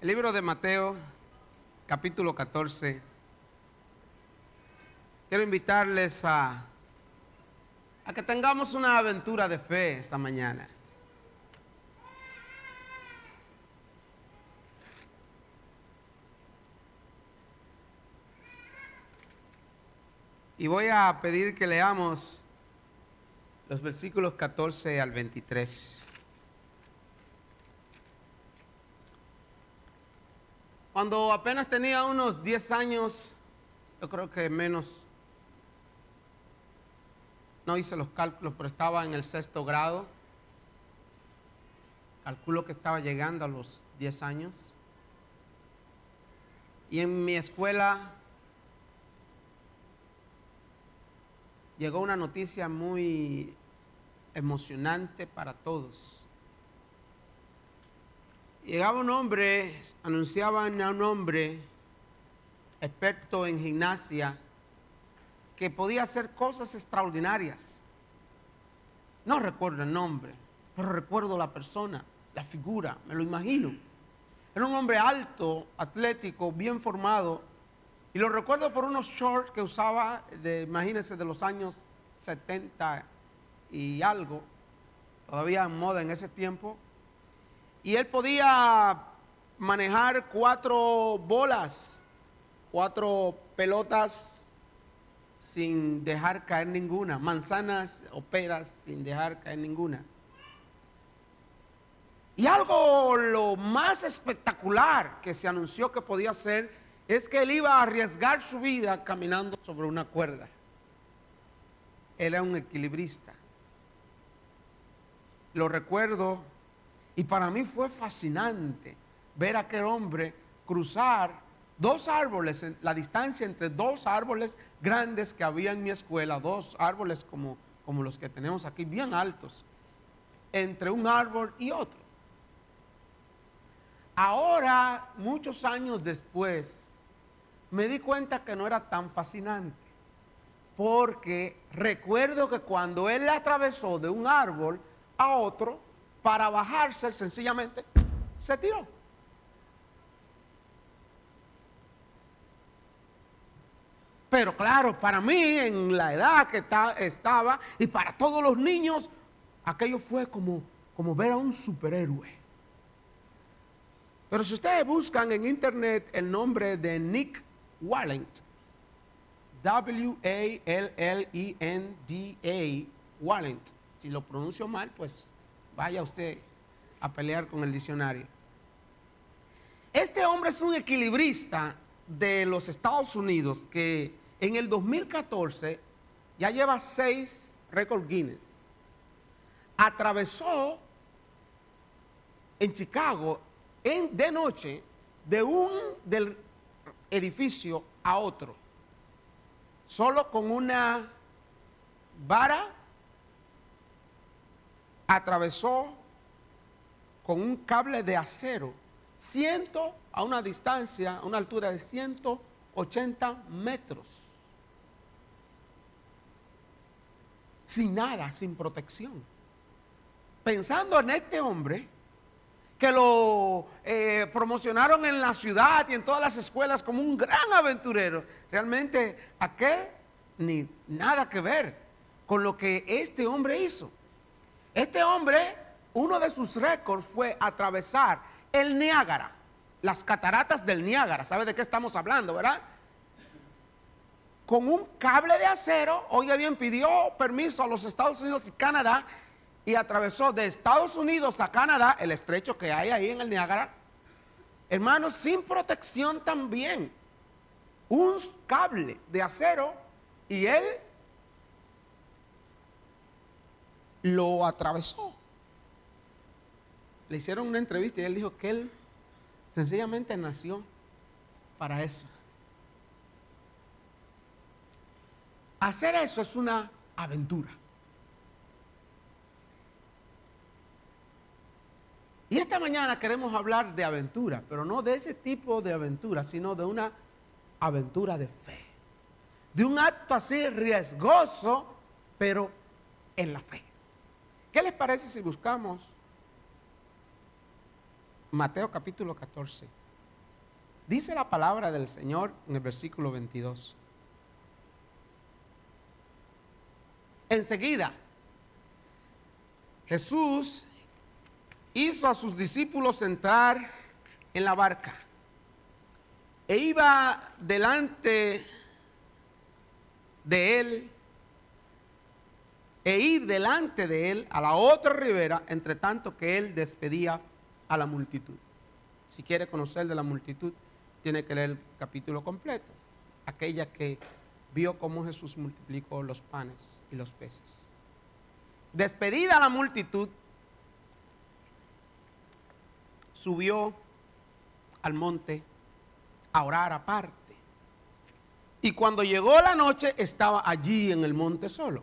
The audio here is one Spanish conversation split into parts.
El libro de Mateo, capítulo 14. Quiero invitarles a, a que tengamos una aventura de fe esta mañana. Y voy a pedir que leamos los versículos 14 al 23. Cuando apenas tenía unos 10 años, yo creo que menos, no hice los cálculos, pero estaba en el sexto grado. Calculo que estaba llegando a los 10 años. Y en mi escuela llegó una noticia muy emocionante para todos. Llegaba un hombre, anunciaban a un hombre experto en gimnasia que podía hacer cosas extraordinarias. No recuerdo el nombre, pero recuerdo la persona, la figura, me lo imagino. Era un hombre alto, atlético, bien formado, y lo recuerdo por unos shorts que usaba, de, imagínense, de los años 70 y algo, todavía en moda en ese tiempo. Y él podía manejar cuatro bolas, cuatro pelotas sin dejar caer ninguna, manzanas o peras sin dejar caer ninguna. Y algo lo más espectacular que se anunció que podía hacer es que él iba a arriesgar su vida caminando sobre una cuerda. Él era un equilibrista. Lo recuerdo y para mí fue fascinante ver a aquel hombre cruzar dos árboles, la distancia entre dos árboles grandes que había en mi escuela, dos árboles como, como los que tenemos aquí, bien altos, entre un árbol y otro. Ahora, muchos años después, me di cuenta que no era tan fascinante, porque recuerdo que cuando él atravesó de un árbol a otro, para bajarse, sencillamente se tiró. Pero claro, para mí, en la edad que estaba, y para todos los niños, aquello fue como, como ver a un superhéroe. Pero si ustedes buscan en internet el nombre de Nick Wallent, W-A-L-L-E-N-D-A, Wallent, si lo pronuncio mal, pues vaya usted a pelear con el diccionario. Este hombre es un equilibrista de los Estados Unidos que en el 2014 ya lleva seis récord Guinness. Atravesó en Chicago en, de noche de un del edificio a otro, solo con una vara, atravesó con un cable de acero, ciento a una distancia, a una altura de 180 metros. Sin nada, sin protección. Pensando en este hombre, que lo eh, promocionaron en la ciudad y en todas las escuelas como un gran aventurero. Realmente aquel ni nada que ver con lo que este hombre hizo. Este hombre, uno de sus récords fue atravesar el Niágara, las cataratas del Niágara. ¿Sabe de qué estamos hablando, verdad? Con un cable de acero, oiga bien, pidió permiso a los Estados Unidos y Canadá y atravesó de Estados Unidos a Canadá, el estrecho que hay ahí en el Niágara, hermanos, sin protección también. Un cable de acero y él lo atravesó. Le hicieron una entrevista y él dijo que él sencillamente nació para eso. Hacer eso es una aventura. Y esta mañana queremos hablar de aventura, pero no de ese tipo de aventura, sino de una aventura de fe. De un acto así riesgoso, pero en la fe. ¿Qué les parece si buscamos Mateo capítulo 14? Dice la palabra del Señor en el versículo 22. Enseguida, Jesús hizo a sus discípulos entrar en la barca e iba delante de él e ir delante de él a la otra ribera, entre tanto que él despedía a la multitud. Si quiere conocer de la multitud, tiene que leer el capítulo completo, aquella que vio cómo Jesús multiplicó los panes y los peces. Despedida la multitud, subió al monte a orar aparte. Y cuando llegó la noche estaba allí en el monte solo.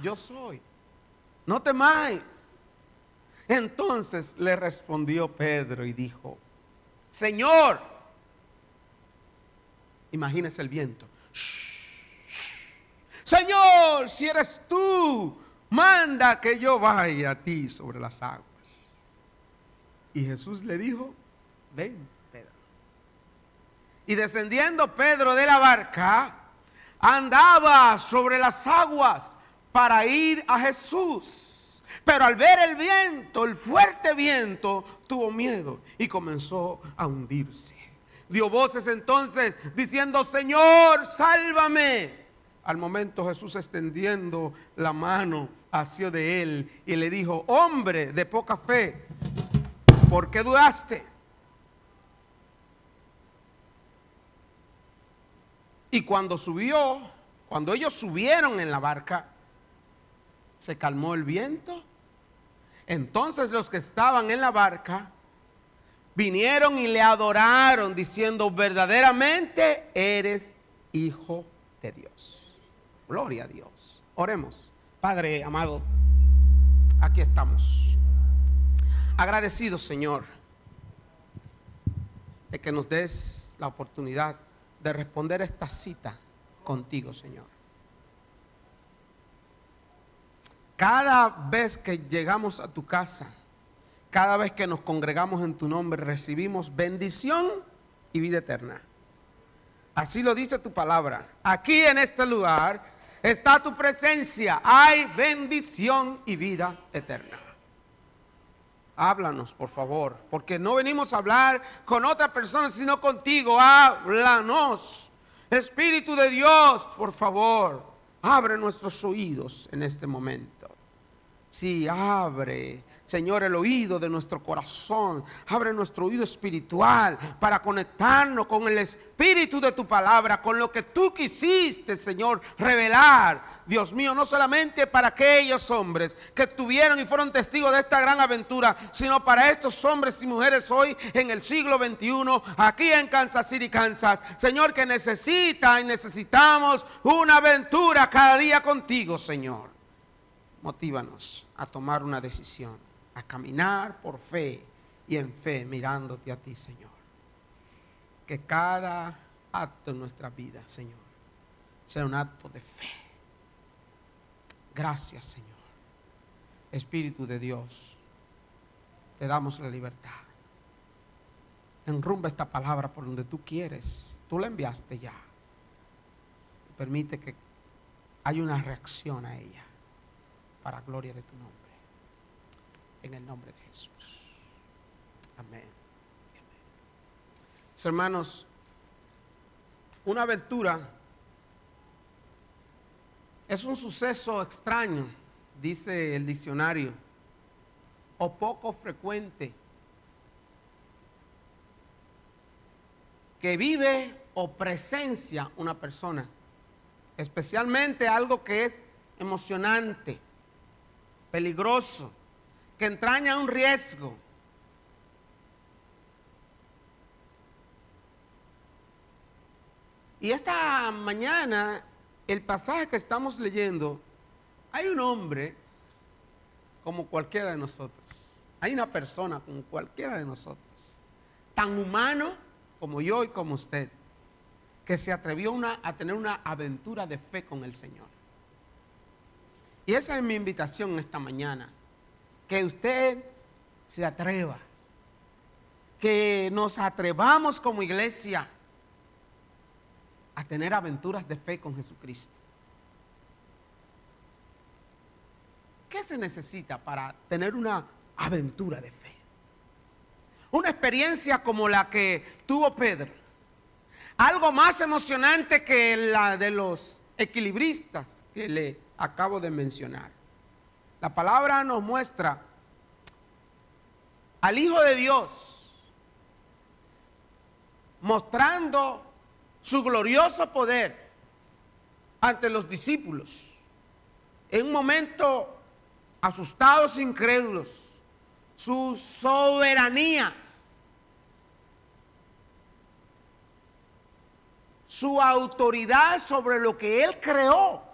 yo soy, no temáis. Entonces le respondió Pedro y dijo, Señor, imagínese el viento, Señor, si eres tú, manda que yo vaya a ti sobre las aguas. Y Jesús le dijo, ven, Pedro. Y descendiendo Pedro de la barca, andaba sobre las aguas para ir a Jesús. Pero al ver el viento, el fuerte viento, tuvo miedo y comenzó a hundirse. Dio voces entonces diciendo, Señor, sálvame. Al momento Jesús extendiendo la mano hacia de él y le dijo, hombre de poca fe, ¿por qué dudaste? Y cuando subió, cuando ellos subieron en la barca, se calmó el viento. Entonces los que estaban en la barca vinieron y le adoraron diciendo, verdaderamente eres hijo de Dios. Gloria a Dios. Oremos. Padre amado, aquí estamos. Agradecidos, Señor, de que nos des la oportunidad de responder esta cita contigo, Señor. Cada vez que llegamos a tu casa, cada vez que nos congregamos en tu nombre, recibimos bendición y vida eterna. Así lo dice tu palabra. Aquí en este lugar está tu presencia. Hay bendición y vida eterna. Háblanos, por favor, porque no venimos a hablar con otra persona, sino contigo. Háblanos. Espíritu de Dios, por favor, abre nuestros oídos en este momento. Sí, abre, Señor, el oído de nuestro corazón. Abre nuestro oído espiritual para conectarnos con el espíritu de tu palabra, con lo que tú quisiste, Señor, revelar. Dios mío, no solamente para aquellos hombres que estuvieron y fueron testigos de esta gran aventura, sino para estos hombres y mujeres hoy en el siglo XXI, aquí en Kansas City, Kansas. Señor, que necesita y necesitamos una aventura cada día contigo, Señor. Motívanos a tomar una decisión, a caminar por fe y en fe mirándote a ti, Señor. Que cada acto en nuestra vida, Señor, sea un acto de fe. Gracias, Señor. Espíritu de Dios, te damos la libertad. Enrumba esta palabra por donde tú quieres. Tú la enviaste ya. Permite que haya una reacción a ella para gloria de tu nombre. En el nombre de Jesús. Amén. hermanos, una aventura es un suceso extraño, dice el diccionario, o poco frecuente, que vive o presencia una persona, especialmente algo que es emocionante peligroso, que entraña un riesgo. Y esta mañana, el pasaje que estamos leyendo, hay un hombre como cualquiera de nosotros. Hay una persona como cualquiera de nosotros. Tan humano como yo y como usted. Que se atrevió a tener una aventura de fe con el Señor. Y esa es mi invitación esta mañana. Que usted se atreva. Que nos atrevamos como iglesia a tener aventuras de fe con Jesucristo. ¿Qué se necesita para tener una aventura de fe? Una experiencia como la que tuvo Pedro. Algo más emocionante que la de los equilibristas que le acabo de mencionar. La palabra nos muestra al Hijo de Dios mostrando su glorioso poder ante los discípulos. En un momento asustados, incrédulos, su soberanía, su autoridad sobre lo que él creó.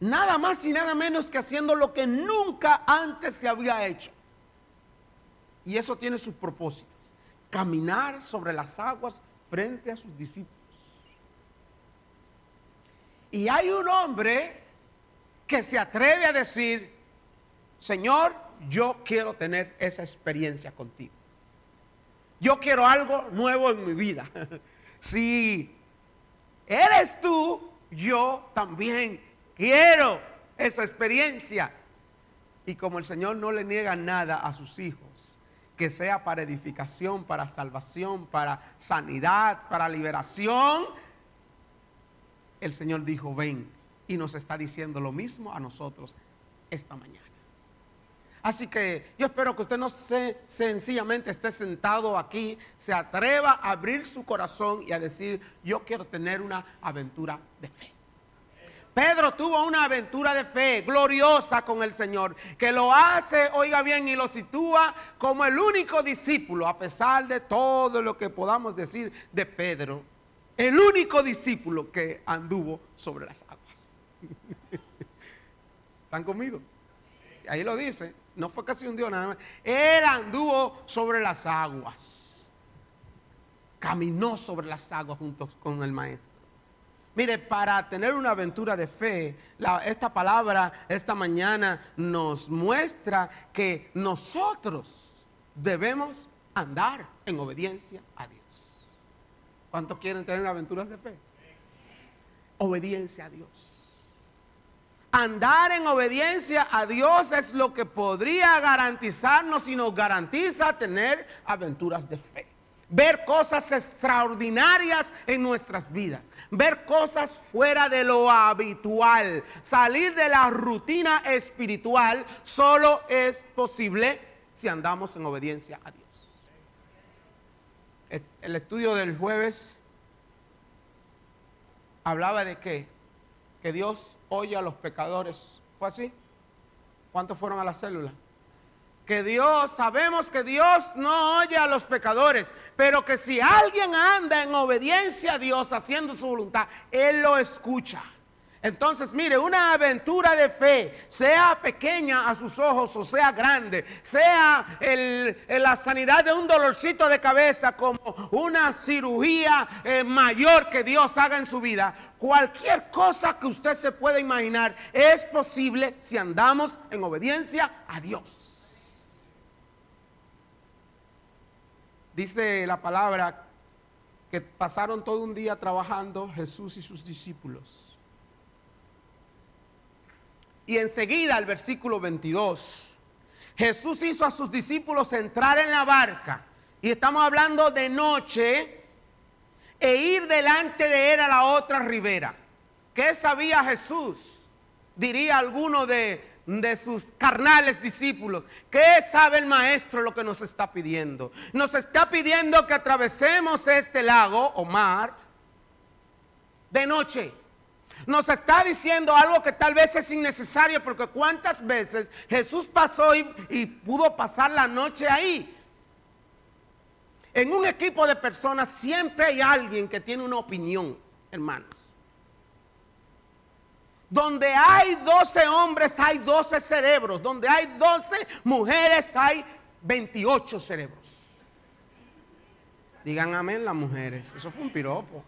Nada más y nada menos que haciendo lo que nunca antes se había hecho. Y eso tiene sus propósitos. Caminar sobre las aguas frente a sus discípulos. Y hay un hombre que se atreve a decir, Señor, yo quiero tener esa experiencia contigo. Yo quiero algo nuevo en mi vida. si eres tú, yo también quiero esa experiencia. Y como el Señor no le niega nada a sus hijos, que sea para edificación, para salvación, para sanidad, para liberación, el Señor dijo, ven, y nos está diciendo lo mismo a nosotros esta mañana. Así que yo espero que usted no se, sencillamente esté sentado aquí, se atreva a abrir su corazón y a decir, yo quiero tener una aventura de fe. Pedro tuvo una aventura de fe gloriosa con el Señor, que lo hace, oiga bien, y lo sitúa como el único discípulo, a pesar de todo lo que podamos decir de Pedro, el único discípulo que anduvo sobre las aguas. ¿Están conmigo? Ahí lo dice, no fue casi un día nada más. Él anduvo sobre las aguas. Caminó sobre las aguas junto con el maestro. Mire, para tener una aventura de fe, esta palabra esta mañana nos muestra que nosotros debemos andar en obediencia a Dios. ¿Cuántos quieren tener aventuras de fe? Obediencia a Dios. Andar en obediencia a Dios es lo que podría garantizarnos y nos garantiza tener aventuras de fe ver cosas extraordinarias en nuestras vidas, ver cosas fuera de lo habitual, salir de la rutina espiritual, solo es posible si andamos en obediencia a Dios. El estudio del jueves hablaba de que, Dios oye a los pecadores. ¿Fue así? ¿Cuántos fueron a la célula? Que Dios, sabemos que Dios no oye a los pecadores, pero que si alguien anda en obediencia a Dios haciendo su voluntad, Él lo escucha. Entonces, mire, una aventura de fe, sea pequeña a sus ojos o sea grande, sea la sanidad de un dolorcito de cabeza como una cirugía eh, mayor que Dios haga en su vida, cualquier cosa que usted se pueda imaginar es posible si andamos en obediencia a Dios. Dice la palabra que pasaron todo un día trabajando Jesús y sus discípulos. Y enseguida, el versículo 22, Jesús hizo a sus discípulos entrar en la barca. Y estamos hablando de noche e ir delante de él a la otra ribera. ¿Qué sabía Jesús? Diría alguno de, de sus carnales discípulos. ¿Qué sabe el maestro lo que nos está pidiendo? Nos está pidiendo que atravesemos este lago o mar de noche. Nos está diciendo algo que tal vez es innecesario porque cuántas veces Jesús pasó y, pudo pasar la noche ahí. En un equipo de personas siempre hay alguien que tiene una opinión, hermanos. Donde hay 12 hombres hay 12 cerebros. Donde hay 12 mujeres hay 28 cerebros. Digan amén las mujeres. Eso fue un piropo.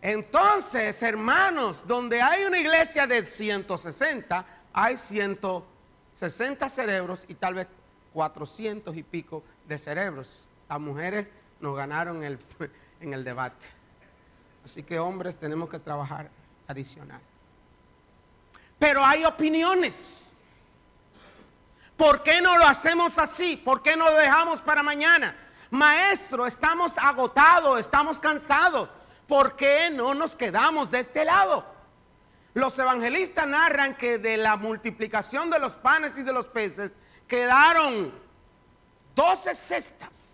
Entonces, hermanos, donde hay una iglesia de 160, hay 160 cerebros y tal vez 400 y pico de cerebros. Las mujeres nos ganaron en el debate. Así que hombres tenemos que trabajar adicional. Pero hay opiniones. ¿Por qué no lo hacemos así? ¿Por qué no lo dejamos para mañana? Maestro, estamos agotados, estamos cansados. ¿Por qué no nos quedamos de este lado? Los evangelistas narran que de la multiplicación de los panes y de los peces quedaron 12 cestas.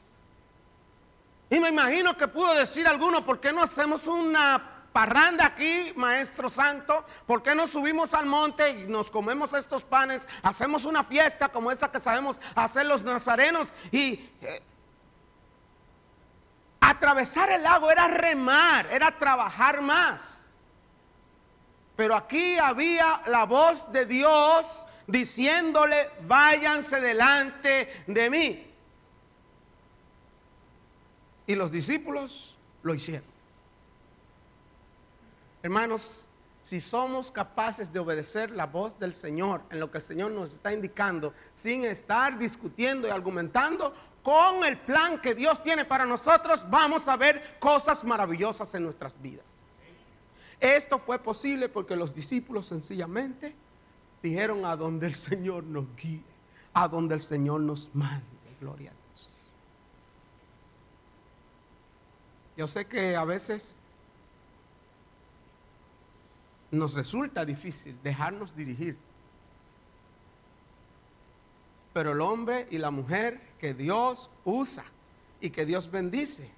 Y me imagino que pudo decir alguno, ¿por qué no hacemos una parranda aquí, Maestro Santo? ¿Por qué no subimos al monte y nos comemos estos panes? Hacemos una fiesta como esa que sabemos hacer los nazarenos y... Eh, atravesar el lago era remar, era trabajar más. Pero aquí había la voz de Dios diciéndole, váyanse delante de mí. Y los discípulos lo hicieron. Hermanos, si somos capaces de obedecer la voz del Señor en lo que el Señor nos está indicando, sin estar discutiendo y argumentando con el plan que Dios tiene para nosotros, vamos a ver cosas maravillosas en nuestras vidas. Esto fue posible porque los discípulos sencillamente dijeron a donde el Señor nos guíe, a donde el Señor nos mande. Gloria Yo sé que a veces nos resulta difícil dejarnos dirigir. Pero el hombre y la mujer que Dios usa y que Dios bendice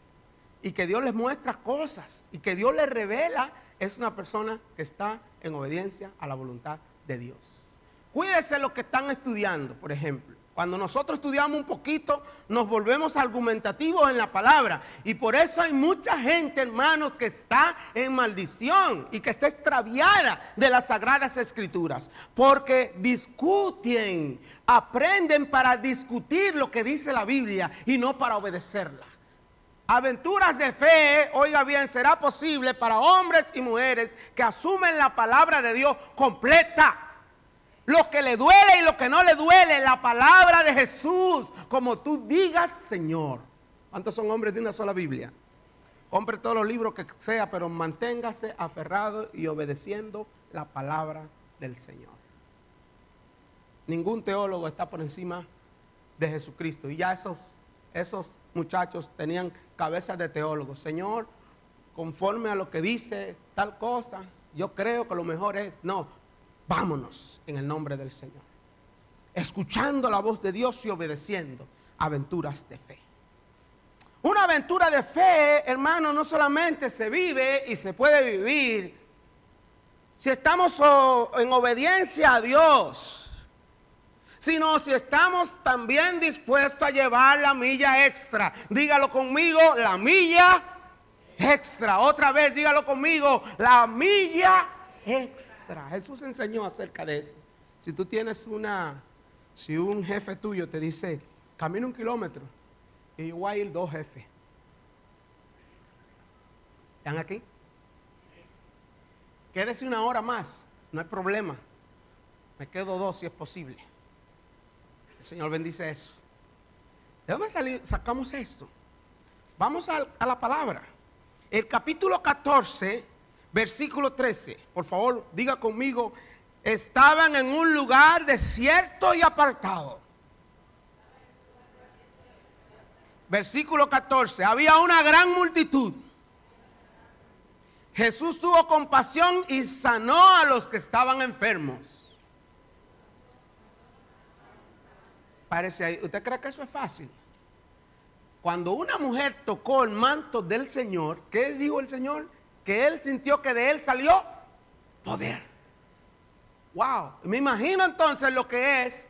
y que Dios les muestra cosas y que Dios les revela es una persona que está en obediencia a la voluntad de Dios. Cuídese lo que están estudiando, por ejemplo. Cuando nosotros estudiamos un poquito, nos volvemos argumentativos en la palabra. Y por eso hay mucha gente, hermanos, que está en maldición y que está extraviada de las sagradas escrituras. Porque discuten, aprenden para discutir lo que dice la Biblia y no para obedecerla. Aventuras de fe, oiga bien, será posible para hombres y mujeres que asumen la palabra de Dios completa lo que le duele y lo que no le duele, la palabra de Jesús, como tú digas, Señor. ¿Cuántos son hombres de una sola Biblia? Compre todos los libros que sea, pero manténgase aferrado y obedeciendo la palabra del Señor. Ningún teólogo está por encima de Jesucristo. Y ya esos, esos muchachos tenían cabezas de teólogos. Señor, conforme a lo que dice tal cosa, yo creo que lo mejor es. No, Vámonos en el nombre del Señor. Escuchando la voz de Dios y obedeciendo aventuras de fe. Una aventura de fe, hermano, no solamente se vive y se puede vivir si estamos en obediencia a Dios, sino si estamos también dispuestos a llevar la milla extra. Dígalo conmigo, la milla extra. Otra vez, dígalo conmigo, la milla extra. Jesús enseñó acerca de eso. Si tú tienes una, si un jefe tuyo te dice, camina un kilómetro, y yo voy a ir dos jefes. ¿Están aquí? Quédese una hora más, no hay problema. Me quedo dos si es posible. El Señor bendice eso. ¿De dónde sacamos esto? Vamos a, a la palabra. El capítulo 14 versículo 13. Por favor, diga conmigo, estaban en un lugar desierto y apartado. Versículo 14, había una gran multitud. Jesús tuvo compasión y sanó a los que estaban enfermos. Parece ahí, ¿usted cree que eso es fácil? Cuando una mujer tocó el manto del Señor, ¿qué dijo el Señor? Que él sintió que de él salió poder. Wow, me imagino entonces lo que es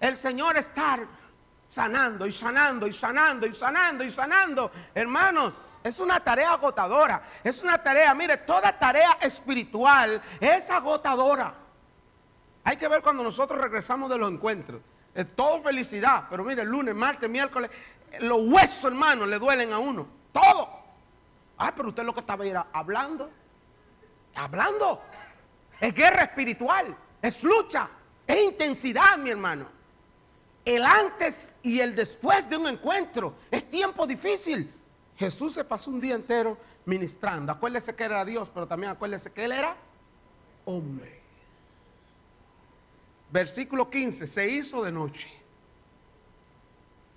el Señor estar sanando y sanando y sanando y sanando y sanando. Hermanos, es una tarea agotadora. Es una tarea, mire, toda tarea espiritual es agotadora. Hay que ver cuando nosotros regresamos de los encuentros. Es todo felicidad, pero mire, lunes, martes, miércoles, los huesos, hermanos, le duelen a uno. Todo. Ah, pero usted lo que estaba era hablando. Hablando. Es guerra espiritual. Es lucha. Es intensidad, mi hermano. El antes y el después de un encuentro. Es tiempo difícil. Jesús se pasó un día entero ministrando. Acuérdese que era Dios, pero también acuérdese que Él era hombre. Versículo 15. Se hizo de noche.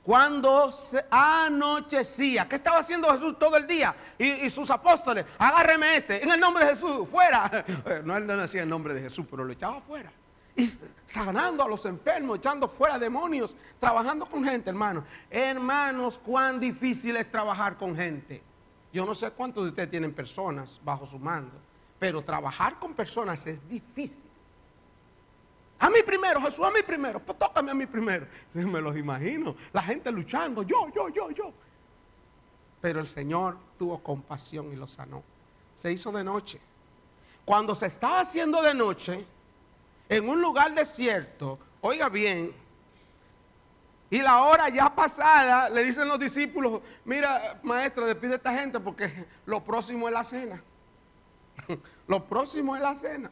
Cuando se anochecía, ¿qué estaba haciendo Jesús todo el día? Y, sus apóstoles, agárreme este, en el nombre de Jesús, fuera. No, él no decía el nombre de Jesús, pero lo echaba fuera. Y sanando a los enfermos, echando fuera demonios, trabajando con gente, hermanos. Hermanos, cuán difícil es trabajar con gente. Yo no sé cuántos de ustedes tienen personas bajo su mando, pero trabajar con personas es difícil. A mí primero, Jesús, a mí primero. Pues tócame a mí primero. me los imagino. La gente luchando, yo, yo, yo, yo. Pero el Señor tuvo compasión y lo sanó. Se hizo de noche. Cuando se estaba haciendo de noche, en un lugar desierto, oiga bien, y la hora ya pasada, le dicen los discípulos, mira, maestro, despide a esta gente porque lo próximo es la cena. lo próximo es la cena.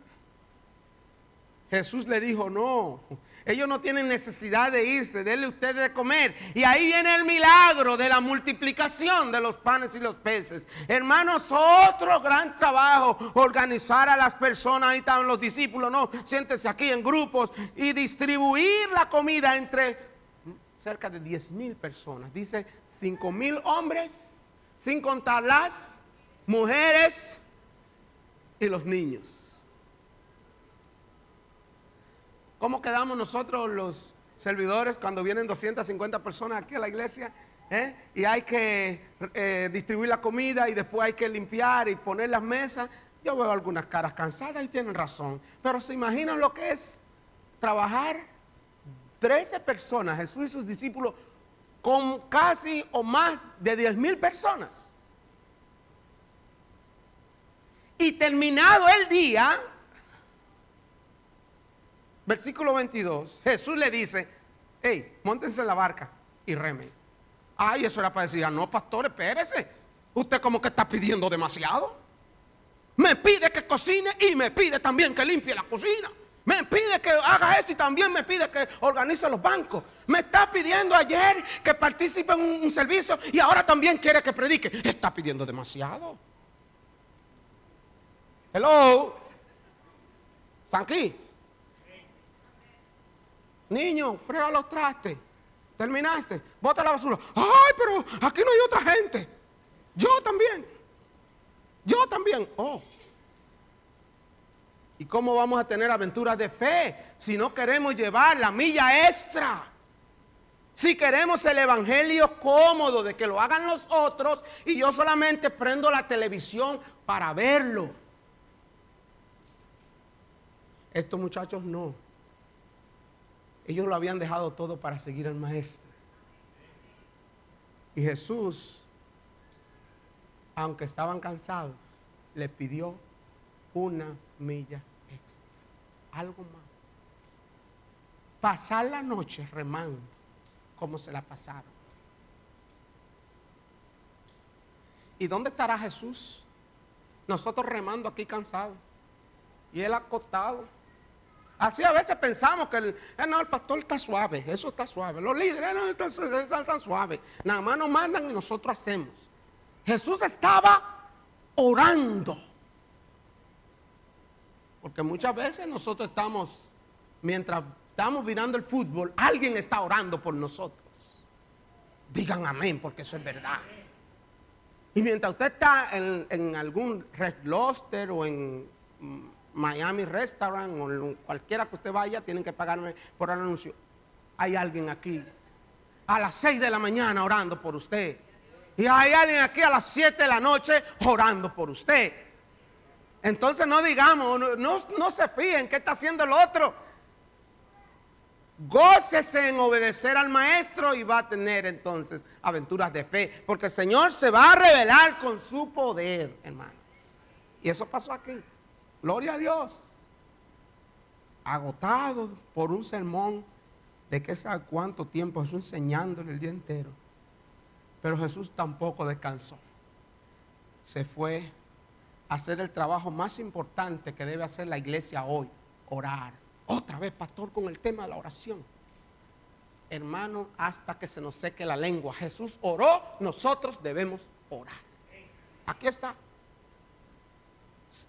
Jesús le dijo, no, ellos no tienen necesidad de irse, denle ustedes de comer. Y ahí viene el milagro de la multiplicación de los panes y los peces. Hermanos, otro gran trabajo, organizar a las personas, ahí estaban los discípulos, no, siéntese aquí en grupos y distribuir la comida entre cerca de 10 mil personas. Dice 5 mil hombres, sin contar las mujeres y los niños. ¿Cómo quedamos nosotros los servidores cuando vienen 250 personas aquí a la iglesia? ¿Eh? Y hay que eh, distribuir la comida y después hay que limpiar y poner las mesas. Yo veo algunas caras cansadas y tienen razón. Pero se imaginan lo que es trabajar 13 personas, Jesús y sus discípulos, con casi o más de 10 mil personas. Y terminado el día, versículo 22, Jesús le dice, hey, montense en la barca y reme. Ay, eso era para decir, ah, no, pastor, espérese. Usted como que está pidiendo demasiado. Me pide que cocine y me pide también que limpie la cocina. Me pide que haga esto y también me pide que organice los bancos. Me está pidiendo ayer que participe en un, servicio y ahora también quiere que predique. Está pidiendo demasiado. Hello. ¿Están aquí? Niño, frega los trastes. ¿Terminaste? Bota la basura. Ay, pero aquí no hay otra gente. Yo también. Yo también. Oh. ¿Y cómo vamos a tener aventuras de fe si no queremos llevar la milla extra? Si queremos el evangelio cómodo de que lo hagan los otros y yo solamente prendo la televisión para verlo. Estos muchachos no. Ellos lo habían dejado todo para seguir al maestro. Y Jesús, aunque estaban cansados, le pidió una milla extra, algo más. Pasar la noche remando como se la pasaron. ¿Y dónde estará Jesús? Nosotros remando aquí cansados y él acostado Así a veces pensamos que el, eh, no, el pastor está suave, eso está suave. Los líderes no, están, tan suaves. Nada más nos mandan y nosotros hacemos. Jesús estaba orando. Porque muchas veces nosotros estamos, mientras estamos mirando el fútbol, alguien está orando por nosotros. Digan amén, porque eso es verdad. Y mientras usted está en, algún Red Loster o en mm, Miami Restaurant o cualquiera que usted vaya, tienen que pagarme por el anuncio. Hay alguien aquí a las 6 de la mañana orando por usted. Y hay alguien aquí a las 7 de la noche orando por usted. Entonces no digamos, no, no, se fíen qué está haciendo el otro. Gócese en obedecer al maestro y va a tener entonces aventuras de fe, porque el Señor se va a revelar con su poder, hermano. Y eso pasó aquí. Gloria a Dios. Agotado por un sermón de que sabe cuánto tiempo Jesús enseñándole el día entero. Pero Jesús tampoco descansó. Se fue a hacer el trabajo más importante que debe hacer la iglesia hoy, orar. Otra vez, pastor, con el tema de la oración. Hermano, hasta que se nos seque la lengua. Jesús oró, nosotros debemos orar. Aquí está.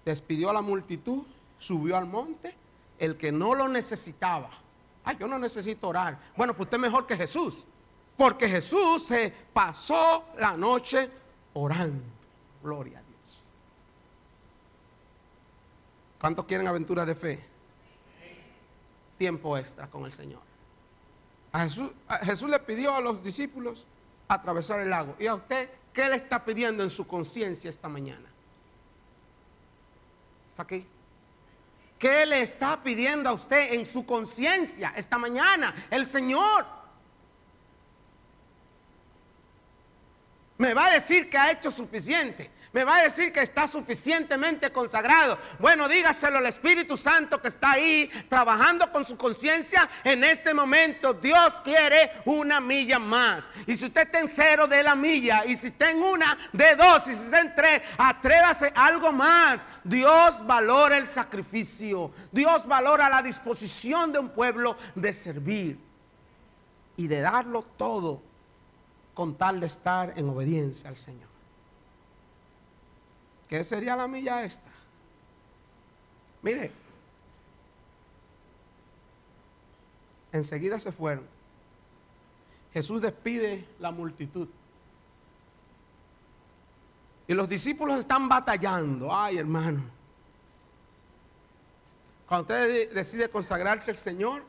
Despidió a la multitud, subió al monte. El que no lo necesitaba. Ay, yo no necesito orar. Bueno, pues usted mejor que Jesús. Porque Jesús se pasó la noche orando. Gloria a Dios. ¿Cuántos quieren aventuras de fe? Tiempo extra con el Señor. Jesús, Jesús le pidió a los discípulos atravesar el lago. ¿Y a usted qué le está pidiendo en su conciencia esta mañana? ¿Está aquí? ¿Qué le está pidiendo a usted en su conciencia esta mañana? El Señor. Me va a decir que ha hecho suficiente. Me va a decir que está suficientemente consagrado. Bueno, dígaselo al Espíritu Santo que está ahí trabajando con su conciencia en este momento. Dios quiere una milla más. Y si usted está en cero de la milla, y si está en una de dos, y si está en tres, atrévase algo más. Dios valora el sacrificio. Dios valora la disposición de un pueblo de servir y de darlo todo con tal de estar en obediencia al Señor. ¿Qué sería la milla extra? Mire, enseguida se fueron. Jesús despide la multitud. Y los discípulos están batallando. Ay, hermano. Cuando usted decide consagrarse al Señor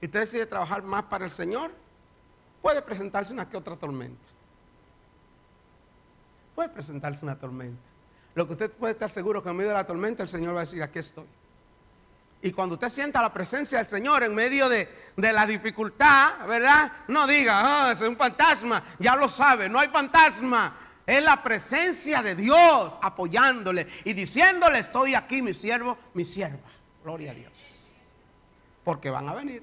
y usted decide trabajar más para el Señor, puede presentarse una que otra tormenta. Puede presentarse una tormenta. Lo que usted puede estar seguro que en medio de la tormenta el Señor va a decir, aquí estoy. Y cuando usted sienta la presencia del Señor en medio de, la dificultad, ¿verdad? No diga, ah, es un fantasma. Ya lo sabe, no hay fantasma. Es la presencia de Dios apoyándole y diciéndole, estoy aquí, mi siervo, mi sierva. Gloria a Dios. Porque van a venir.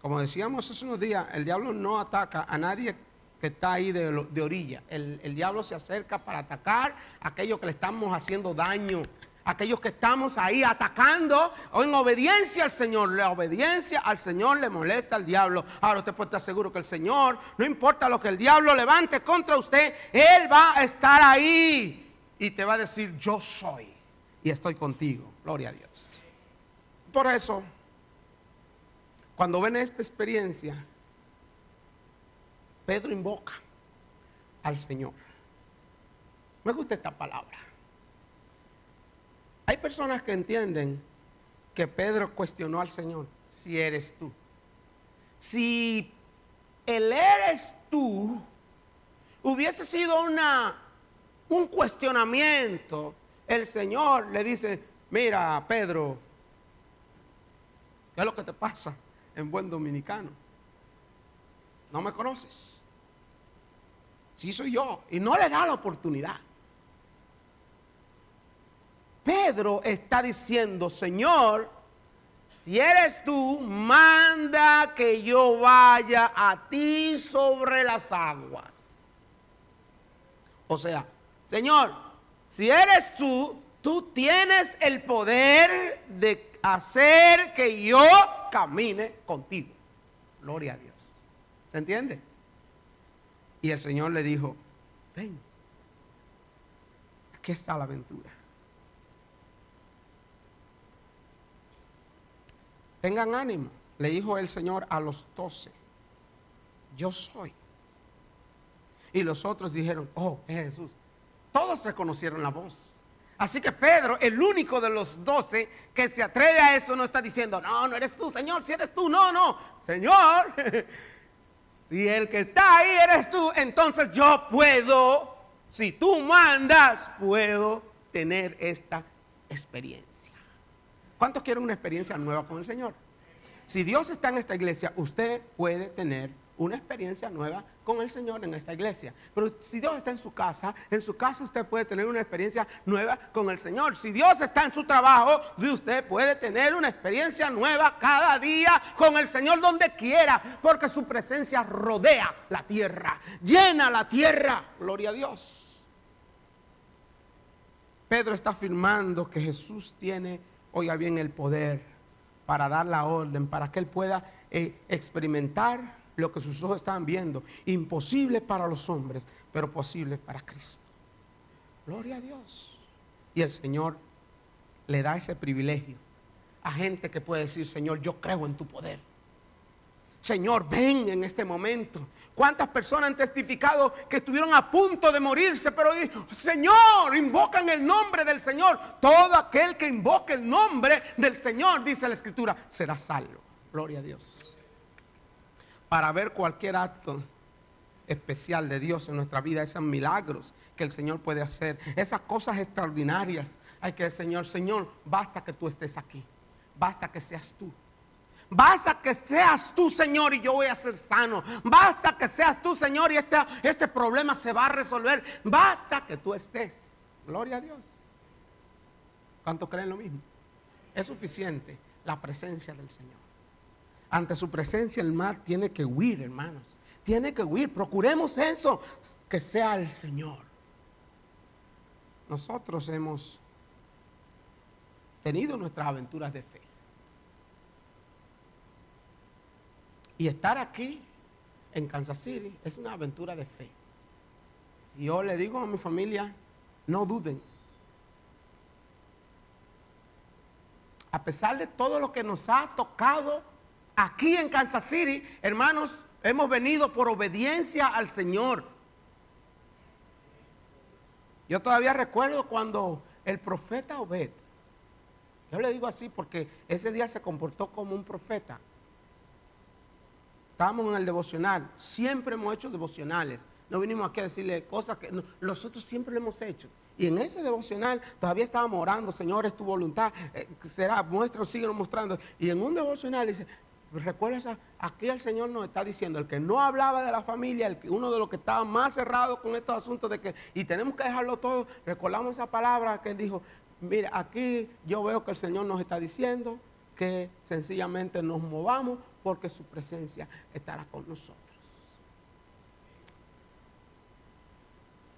Como decíamos hace unos días, el diablo no ataca a nadie que está ahí de, orilla. El, el, diablo se acerca para atacar a aquellos que le estamos haciendo daño. Aquellos que estamos ahí atacando o en obediencia al Señor. La obediencia al Señor le molesta al diablo. Ahora usted puede estar seguro que el Señor, no importa lo que el diablo levante contra usted, Él va a estar ahí y te va a decir, yo soy y estoy contigo. Gloria a Dios. Por eso cuando ven esta experiencia, Pedro invoca al Señor. Me gusta esta palabra. Hay personas que entienden que Pedro cuestionó al Señor, si eres tú. Si el eres tú hubiese sido una, un cuestionamiento, el Señor le dice, mira Pedro, ¿qué es lo que te pasa? en buen dominicano. No me conoces. Sí soy yo. Y no le da la oportunidad. Pedro está diciendo, Señor, si eres tú, manda que yo vaya a ti sobre las aguas. O sea, Señor, si eres tú, tú tienes el poder de hacer que yo camine contigo. Gloria a Dios. ¿Se entiende? Y el Señor le dijo, ven, aquí está la aventura. Tengan ánimo, le dijo el Señor a los doce, yo soy. Y los otros dijeron, oh, es Jesús. Todos reconocieron la voz. Así que Pedro, el único de los doce que se atreve a eso, no está diciendo, no, no eres tú, Señor, si eres tú, no, no, Señor, si el que está ahí eres tú, entonces yo puedo, si tú mandas, puedo tener esta experiencia. ¿Cuántos quieren una experiencia nueva con el Señor? Si Dios está en esta iglesia, usted puede tener una experiencia nueva con el Señor en esta iglesia. Pero si Dios está en su casa, en su casa usted puede tener una experiencia nueva con el Señor. Si Dios está en su trabajo, usted puede tener una experiencia nueva cada día con el Señor donde quiera, porque su presencia rodea la tierra, llena la tierra. Gloria a Dios. Pedro está afirmando que Jesús tiene, oiga bien, el poder para dar la orden, para que él pueda eh, experimentar lo que sus ojos estaban viendo. Imposible para los hombres, pero posible para Cristo. Gloria a Dios. Y el Señor le da ese privilegio a gente que puede decir, Señor, yo creo en tu poder. Señor, ven en este momento. ¿Cuántas personas han testificado que estuvieron a punto de morirse, pero Señor, invocan el nombre del Señor? Todo aquel que invoque el nombre del Señor, dice la Escritura, será salvo. Gloria a Dios para ver cualquier acto especial de Dios en nuestra vida, esos milagros que el Señor puede hacer, esas cosas extraordinarias. Hay que decir, Señor, Señor, basta que tú estés aquí, basta que seas tú. Basta que seas tú, Señor, y yo voy a ser sano. Basta que seas tú, Señor, y este, este problema se va a resolver. Basta que tú estés. Gloria a Dios. ¿Cuánto creen lo mismo? Es suficiente la presencia del Señor ante su presencia el mar tiene que huir, hermanos. Tiene que huir. Procuremos eso, que sea el Señor. Nosotros hemos tenido nuestras aventuras de fe. Y estar aquí en Kansas City es una aventura de fe. Y yo le digo a mi familia, no duden. A pesar de todo lo que nos ha tocado Aquí en Kansas City, hermanos, hemos venido por obediencia al Señor. Yo todavía recuerdo cuando el profeta Obed, yo le digo así porque ese día se comportó como un profeta. Estábamos en el devocional, siempre hemos hecho devocionales. No vinimos aquí a decirle cosas que nosotros siempre lo hemos hecho. Y en ese devocional todavía estábamos orando, Señor, es tu voluntad, eh, será, muestra, síguenos mostrando. Y en un devocional dice, Recuerda, aquí el Señor nos está diciendo, el que no hablaba de la familia, el que, uno de los que estaba más cerrado con estos asuntos de que, y tenemos que dejarlo todo, recordamos esa palabra que él dijo, mire, aquí yo veo que el Señor nos está diciendo que sencillamente nos movamos porque su presencia estará con nosotros.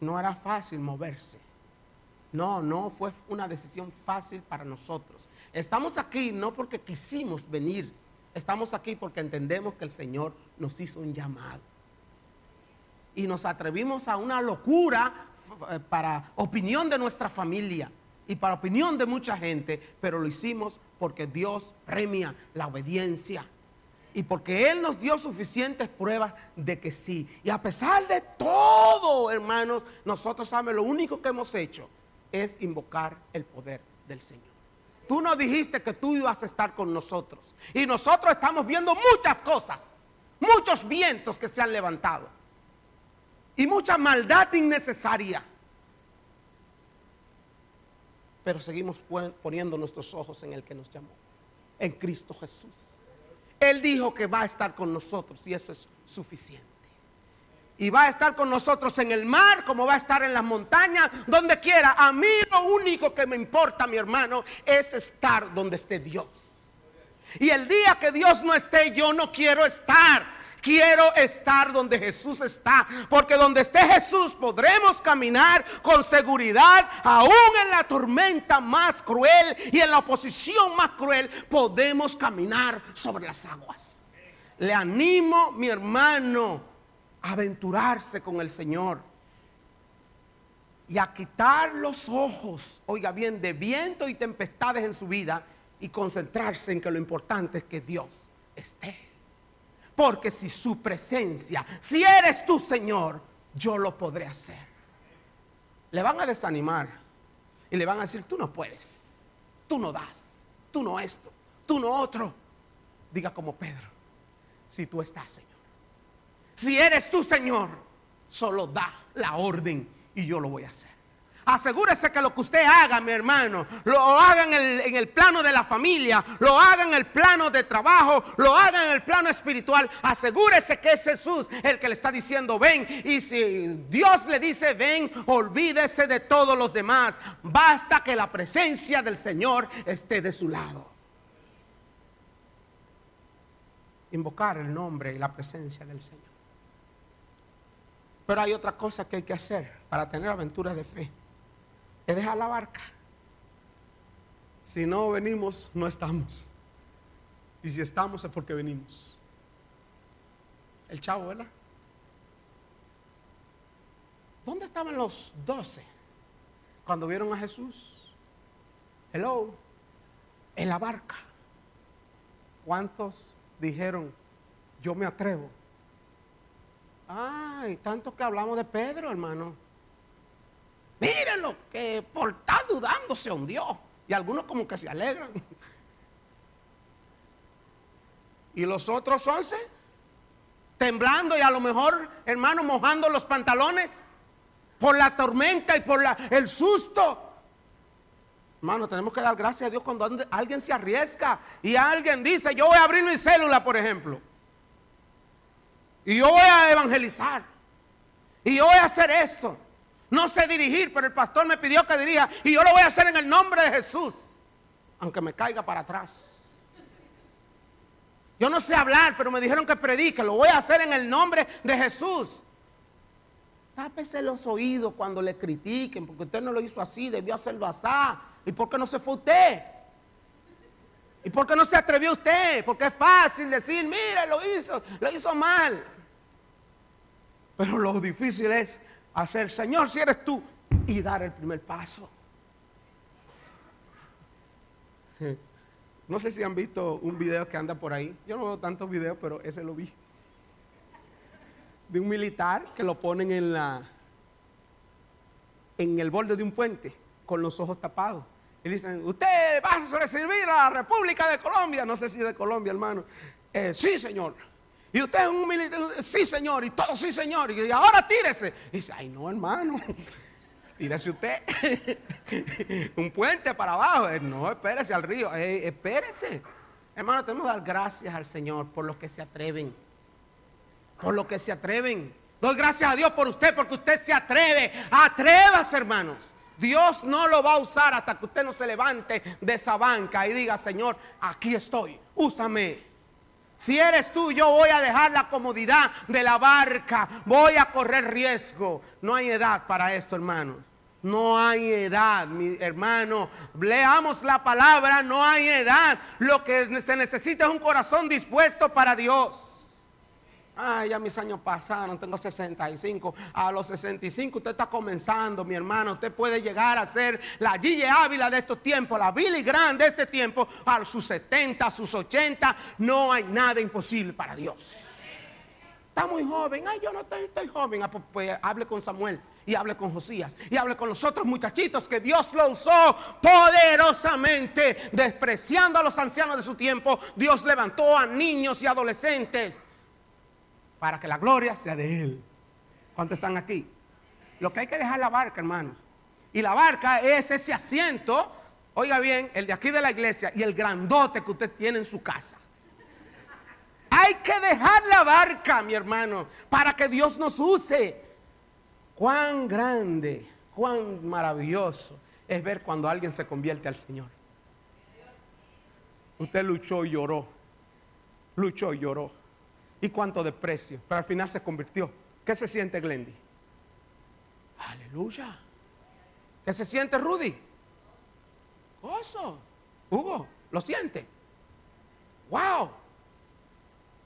No era fácil moverse. No, no fue una decisión fácil para nosotros. Estamos aquí no porque quisimos venir Estamos aquí porque entendemos que el Señor nos hizo un llamado. Y nos atrevimos a una locura eh, para opinión de nuestra familia y para opinión de mucha gente, pero lo hicimos porque Dios premia la obediencia y porque Él nos dio suficientes pruebas de que sí. Y a pesar de todo, hermanos, nosotros sabemos, lo único que hemos hecho es invocar el poder del Señor. Tú nos dijiste que tú ibas a estar con nosotros. Y nosotros estamos viendo muchas cosas, muchos vientos que se han levantado. Y mucha maldad innecesaria. Pero seguimos poniendo nuestros ojos en el que nos llamó, en Cristo Jesús. Él dijo que va a estar con nosotros y eso es suficiente y va a estar con nosotros en el mar, como va a estar en las montañas, donde quiera. A mí lo único que me importa, mi hermano, es estar donde esté Dios. Y el día que Dios no esté, yo no quiero estar. Quiero estar donde Jesús está, porque donde esté Jesús podremos caminar con seguridad, aún en la tormenta más cruel y en la oposición más cruel, podemos caminar sobre las aguas. Le animo, mi hermano, aventurarse con el Señor y a quitar los ojos, oiga bien, de viento y tempestades en su vida y concentrarse en que lo importante es que Dios esté. Porque si su presencia, si eres tu Señor, yo lo podré hacer. Le van a desanimar y le van a decir, tú no puedes, tú no das, tú no esto, tú no otro. Diga como Pedro, si tú estás, Señor. Si eres tú, Señor, solo da la orden y yo lo voy a hacer. Asegúrese que lo que usted haga, mi hermano, lo haga en el, en el, plano de la familia, lo haga en el plano de trabajo, lo haga en el plano espiritual. Asegúrese que es Jesús el que le está diciendo ven. Y si Dios le dice ven, olvídese de todos los demás. Basta que la presencia del Señor esté de su lado. Invocar el nombre y la presencia del Señor. Pero hay otra cosa que hay que hacer para tener aventuras de fe es dejar la barca. Si no venimos, no estamos. Y si estamos es porque venimos. El chavo, ¿verdad? ¿Dónde estaban los doce cuando vieron a Jesús? Hello, en la barca. ¿Cuántos dijeron, yo me atrevo? Ay, tanto que hablamos de Pedro, hermano. Mírenlo, que por estar dudando se hundió. Y algunos como que se alegran. Y los otros once, temblando y a lo mejor, hermano, mojando los pantalones por la tormenta y por la, el susto. Hermano, tenemos que dar gracias a Dios cuando alguien se arriesga y alguien dice, yo voy a abrir mi célula, por ejemplo. Y yo voy a evangelizar. Y yo voy a hacer esto. No sé dirigir, pero el pastor me pidió que dirija y yo lo voy a hacer en el nombre de Jesús, aunque me caiga para atrás. Yo no sé hablar, pero me dijeron que predique, lo voy a hacer en el nombre de Jesús. Tápese los oídos cuando le critiquen, porque usted no lo hizo así, debió hacerlo así. ¿Y por qué no se fue usted? ¿Y por qué no se atrevió usted? Porque es fácil decir, mire, lo hizo, lo hizo mal. Pero lo difícil es hacer, Señor, si eres tú, y dar el primer paso. No sé si han visto un video que anda por ahí. Yo no veo tantos videos, pero ese lo vi. De un militar que lo ponen en la en el borde de un puente con los ojos tapados. Y dicen, usted va a recibir a la República de Colombia. No sé si de Colombia, hermano. Eh, sí, señor. Y usted es un militar, sí señor, y todo sí señor, y ahora tírese. Y dice, ay no hermano, tírese usted. un puente para abajo. Eh, no, espérese al río, eh, espérese. Hermano, tenemos que dar gracias al Señor por los que se atreven. Por los que se atreven. Doy gracias a Dios por usted porque usted se atreve. Atrévase, hermanos. Dios no lo va a usar hasta que usted no se levante de esa banca y diga, Señor, aquí estoy, úsame. Si eres tú, yo voy a dejar la comodidad de la barca. Voy a correr riesgo. No hay edad para esto, hermano. No hay edad, mi hermano. Leamos la palabra, no hay edad. Lo que se necesita es un corazón dispuesto para Dios. Ay, ya mis años pasaron, tengo 65. A los 65 usted está comenzando, mi hermano. Usted puede llegar a ser la Gille Ávila de estos tiempos, la Billy Grant de este tiempo. A sus 70, a sus 80, no hay nada imposible para Dios. Está muy joven. Ay, yo no estoy, estoy joven. Ah, pues, pues, hable con Samuel y hable con Josías y hable con los otros muchachitos que Dios lo usó poderosamente, despreciando a los ancianos de su tiempo. Dios levantó a niños y adolescentes para que la gloria sea de Él. ¿Cuántos están aquí? Lo que hay que dejar la barca, hermanos. Y la barca es ese asiento, oiga bien, el de aquí de la iglesia y el grandote que usted tiene en su casa. Hay que dejar la barca, mi hermano, para que Dios nos use. Cuán grande, cuán maravilloso es ver cuando alguien se convierte al Señor. Usted luchó y lloró. Luchó y lloró y cuánto desprecio, pero al final se convirtió. ¿Qué se siente Glendy? Aleluya. ¿Qué se siente Rudy? Gozo. Hugo, ¿lo siente? ¡Wow!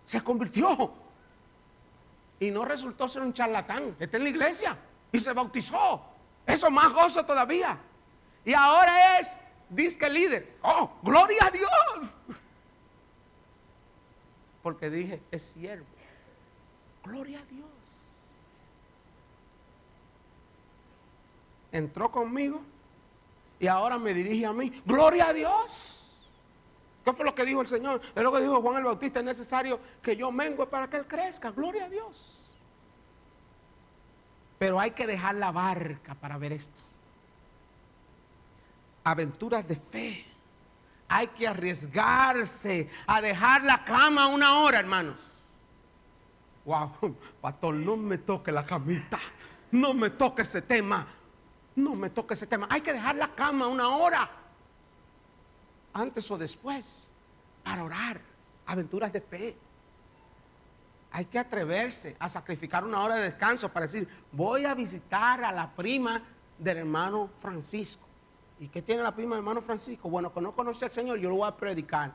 Se convirtió. Y no resultó ser un charlatán. Está en la iglesia y se bautizó. Eso es más gozo todavía. Y ahora es disque líder. ¡Oh, gloria a Dios! Porque dije, es siervo. Gloria a Dios. Entró conmigo y ahora me dirige a mí. Gloria a Dios. ¿Qué fue lo que dijo el Señor? Es lo que dijo Juan el Bautista. Es necesario que yo mengue para que Él crezca. Gloria a Dios. Pero hay que dejar la barca para ver esto. aventuras de fe. Hay que arriesgarse a dejar la cama una hora, hermanos. Wow, pastor, no me toque la camita. No me toque ese tema. No me toque ese tema. Hay que dejar la cama una hora. Antes o después. Para orar. Aventuras de fe. Hay que atreverse a sacrificar una hora de descanso para decir, voy a visitar a la prima del hermano Francisco. ¿Y qué tiene la prima hermano Francisco? Bueno, que no conoce al Señor, yo lo voy a predicar.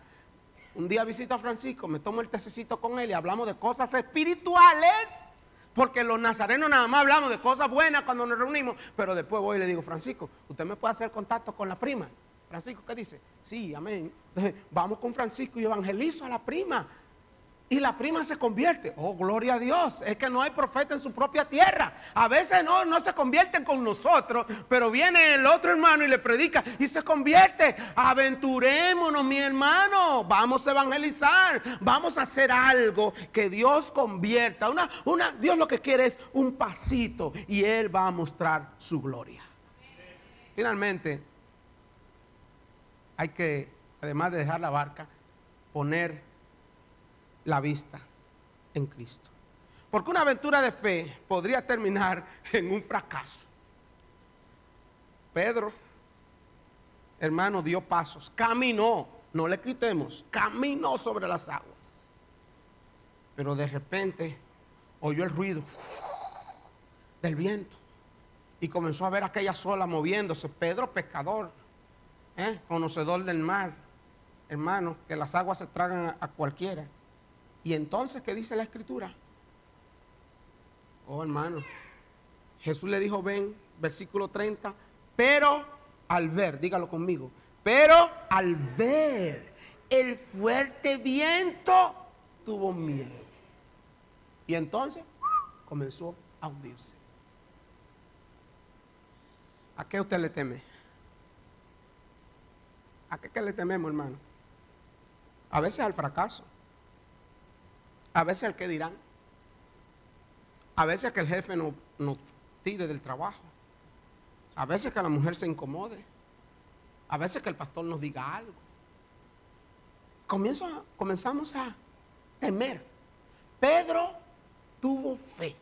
Un día visito a Francisco, me tomo el tececito con él y hablamos de cosas espirituales. Porque los nazarenos nada más hablamos de cosas buenas cuando nos reunimos. Pero después voy y le digo, Francisco, ¿usted me puede hacer contacto con la prima? Francisco, ¿qué dice? Sí, amén. Entonces, vamos con Francisco y evangelizo a la prima y la prima se convierte. Oh, gloria a Dios. Es que no hay profeta en su propia tierra. A veces no, no se convierten con nosotros, pero viene el otro hermano y le predica y se convierte. Aventurémonos, mi hermano. Vamos a evangelizar. Vamos a hacer algo que Dios convierta. Una, una, Dios lo que quiere es un pasito y Él va a mostrar su gloria. Finalmente, hay que, además de dejar la barca, poner la vista en Cristo. Porque una aventura de fe podría terminar en un fracaso. Pedro, hermano, dio pasos, caminó, no le quitemos, caminó sobre las aguas. Pero de repente oyó el ruido del viento y comenzó a ver aquella sola moviéndose. Pedro, pescador, ¿eh? conocedor del mar, hermano, que las aguas se tragan a cualquiera. Y entonces, ¿qué dice la escritura? Oh, hermano. Jesús le dijo, ven, versículo 30, pero al ver, dígalo conmigo, pero al ver el fuerte viento, tuvo miedo. Y entonces comenzó a hundirse. ¿A qué usted le teme? ¿A qué, qué le tememos, hermano? A veces al fracaso. A veces el que dirán. A veces que el jefe nos no tire del trabajo. A veces que la mujer se incomode. A veces que el pastor nos diga algo. Comienzo comenzamos a temer. Pedro tuvo fe.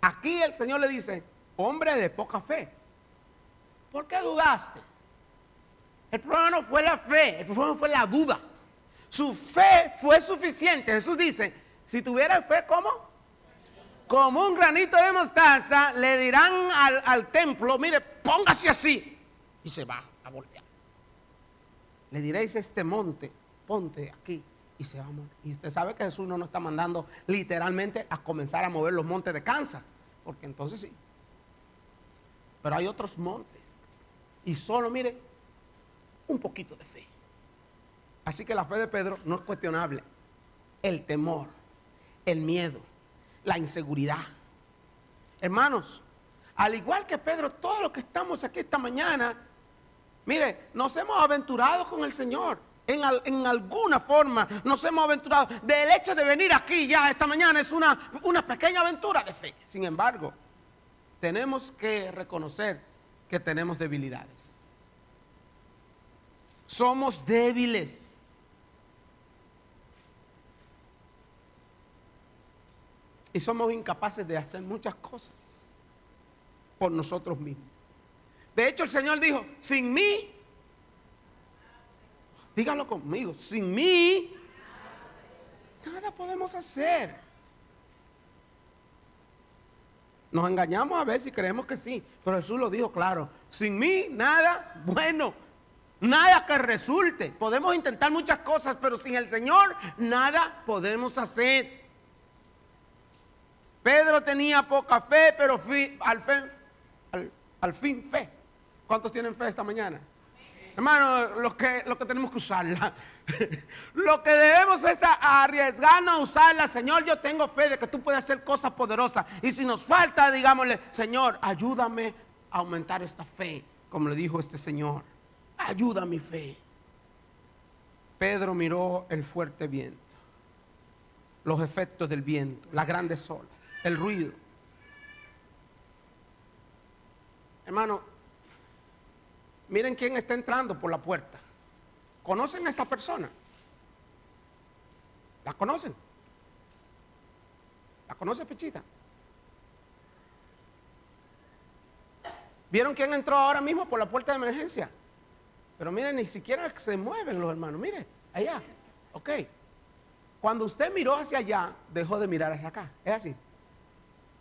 Aquí el Señor le dice, hombre de poca fe. ¿Por qué dudaste? El problema no fue la fe, el problema fue la duda. Su fe fue suficiente. Jesús dice, si tuviera fe, ¿cómo? Como un granito de mostaza, le dirán al, templo, mire, póngase así. Y se va a voltear. Le diréis este monte, ponte aquí y se va a mover. Y usted sabe que Jesús no nos está mandando literalmente a comenzar a mover los montes de Kansas, porque entonces sí. Pero hay otros montes. Y solo, mire, un poquito de fe. Así que la fe de Pedro no es cuestionable. El temor, el miedo, la inseguridad. Hermanos, al igual que Pedro, todos los que estamos aquí esta mañana, mire, nos hemos aventurado con el Señor. En, en, alguna forma nos hemos aventurado. Del hecho de venir aquí ya esta mañana es una, una pequeña aventura de fe. Sin embargo, tenemos que reconocer que tenemos debilidades. Somos débiles. Y somos incapaces de hacer muchas cosas por nosotros mismos. De hecho, el Señor dijo, sin mí, dígalo conmigo, sin mí, nada podemos hacer. Nos engañamos a ver si creemos que sí, pero Jesús lo dijo claro, sin mí, nada bueno, nada que resulte. Podemos intentar muchas cosas, pero sin el Señor, nada podemos hacer. Pedro tenía poca fe, pero al, al, fin fe. ¿Cuántos tienen fe esta mañana? Hermano, lo que, lo que tenemos que usarla. lo que debemos es arriesgarnos a usarla. Señor, yo tengo fe de que tú puedes hacer cosas poderosas. Y si nos falta, digámosle, Señor, ayúdame a aumentar esta fe. Como le dijo este Señor, ayuda mi fe. Pedro miró el fuerte viento, los efectos del viento, las grandes olas el ruido. Hermano, miren quién está entrando por la puerta. ¿Conocen a esta persona? ¿La conocen? ¿La conoce Pechita? ¿Vieron quién entró ahora mismo por la puerta de emergencia? Pero miren, ni siquiera se mueven los hermanos. Mire, allá. Ok. Cuando usted miró hacia allá, dejó de mirar hacia acá. Es así.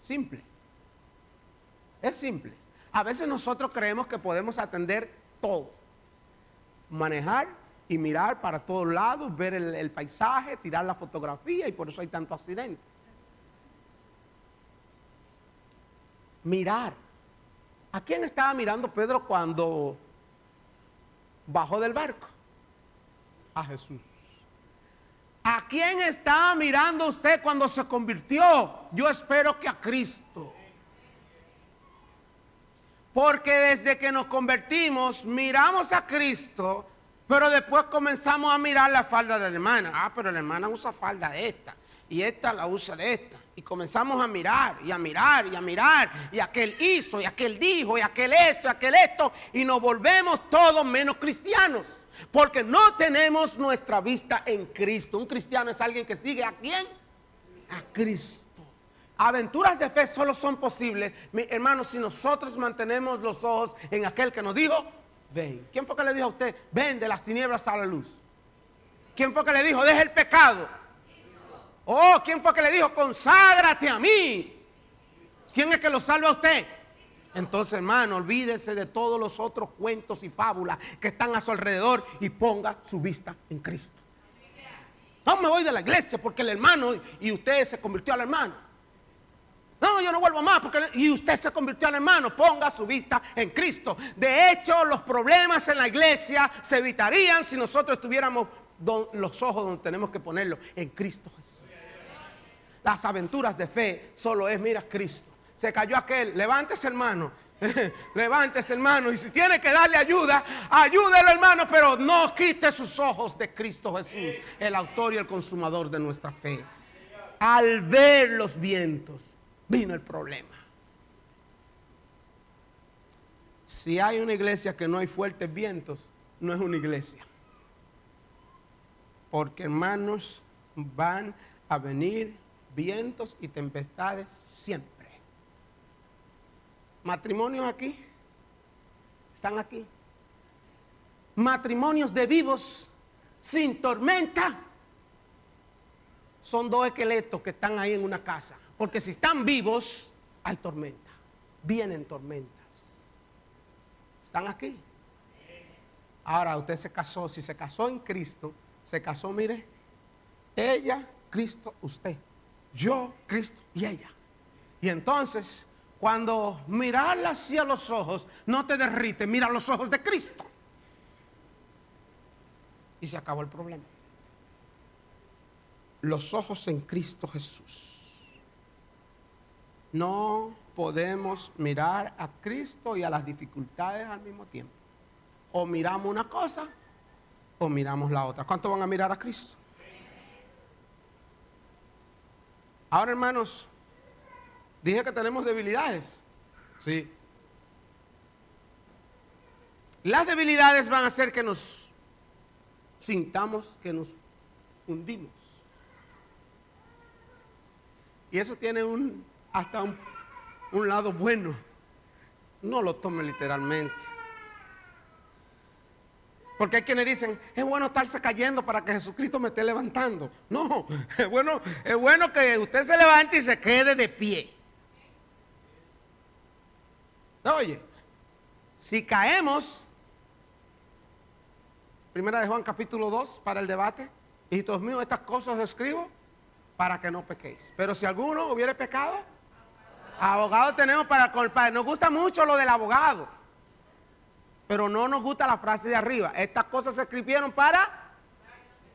Simple. Es simple. A veces nosotros creemos que podemos atender todo. Manejar y mirar para todos lados, ver el, paisaje, tirar la fotografía y por eso hay tantos accidentes. Mirar. ¿A quién estaba mirando Pedro cuando bajó del barco? A Jesús. ¿A quién estaba mirando usted cuando se convirtió? Yo espero que a Cristo. Porque desde que nos convertimos, miramos a Cristo, pero después comenzamos a mirar la falda de la hermana. Ah, pero la hermana usa falda de esta, y esta la usa de esta. Y comenzamos a mirar y a mirar y a mirar. Y aquel hizo y aquel dijo y aquel esto y aquel esto. Y nos volvemos todos menos cristianos. Porque no tenemos nuestra vista en Cristo. Un cristiano es alguien que sigue a quién? A Cristo. Aventuras de fe solo son posibles, hermanos, si nosotros mantenemos los ojos en aquel que nos dijo, ven. ¿Quién fue que le dijo a usted, ven de las tinieblas a la luz? ¿Quién fue que le dijo, deja el pecado? Oh, ¿quién fue que le dijo, conságrate a mí? ¿Quién es que lo salva a usted? Entonces, hermano, olvídese de todos los otros cuentos y fábulas que están a su alrededor y ponga su vista en Cristo. No me voy de la iglesia porque el hermano y usted se convirtió al hermano. No, yo no vuelvo más porque y usted se convirtió al hermano. Ponga su vista en Cristo. De hecho, los problemas en la iglesia se evitarían si nosotros tuviéramos los ojos donde tenemos que ponerlos en Cristo Jesús. Las aventuras de fe solo es, mira, Cristo. Se cayó aquel, levántese hermano, levántese hermano. Y si tiene que darle ayuda, ayúdelo hermano, pero no quite sus ojos de Cristo Jesús, el autor y el consumador de nuestra fe. Al ver los vientos, vino el problema. Si hay una iglesia que no hay fuertes vientos, no es una iglesia. Porque hermanos, van a venir vientos y tempestades siempre. Matrimonios aquí, están aquí. Matrimonios de vivos sin tormenta. Son dos esqueletos que están ahí en una casa. Porque si están vivos, hay tormenta. Vienen tormentas. ¿Están aquí? Ahora usted se casó. Si se casó en Cristo, se casó, mire, ella, Cristo, usted yo, Cristo y ella. Y entonces, cuando mirarla hacia los ojos, no te derrite, mira los ojos de Cristo. Y se acabó el problema. Los ojos en Cristo Jesús. No podemos mirar a Cristo y a las dificultades al mismo tiempo. O miramos una cosa o miramos la otra. ¿Cuánto van a mirar a Cristo? Ahora, hermanos, dije que tenemos debilidades. Sí. Las debilidades van a hacer que nos sintamos que nos hundimos. Y eso tiene un hasta un, un lado bueno. No lo tome literalmente. Porque hay quienes dicen, es bueno estarse cayendo para que Jesucristo me esté levantando. No, es bueno, es bueno que usted se levante y se quede de pie. Oye, si caemos, primera de Juan capítulo 2 para el debate, hijitos míos, estas cosas os escribo para que no pequéis. Pero si alguno hubiere pecado, abogado tenemos para culpar. Nos gusta mucho lo del abogado. Pero no nos gusta la frase de arriba. Estas cosas se escribieron para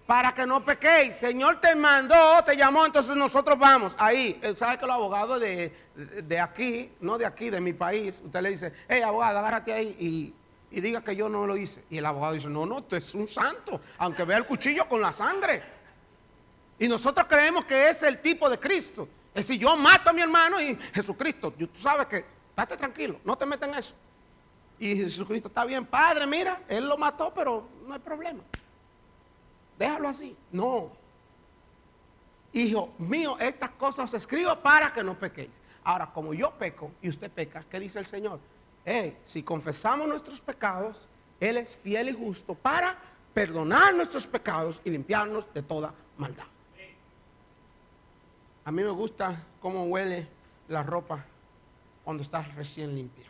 para que no pequéis. Señor te mandó, te llamó, entonces nosotros vamos ahí. Eh, ¿Sabe que los abogados de, de, aquí, no de aquí, de mi país, usted le dice, hey abogado, agárrate ahí y, y, diga que yo no lo hice? Y el abogado dice, no, no, tú es un santo, aunque vea el cuchillo con la sangre. Y nosotros creemos que es el tipo de Cristo. Es decir, yo mato a mi hermano y Jesucristo, tú sabes que, date tranquilo, no te metas en eso. Y Jesucristo está bien, Padre, mira, Él lo mató, pero no hay problema. Déjalo así. No. Hijo mío, estas cosas os escribo para que no pequéis. Ahora, como yo peco y usted peca, ¿qué dice el Señor? si confesamos nuestros pecados, Él es fiel y justo para perdonar nuestros pecados y limpiarnos de toda maldad. A mí me gusta cómo huele la ropa cuando está recién limpia.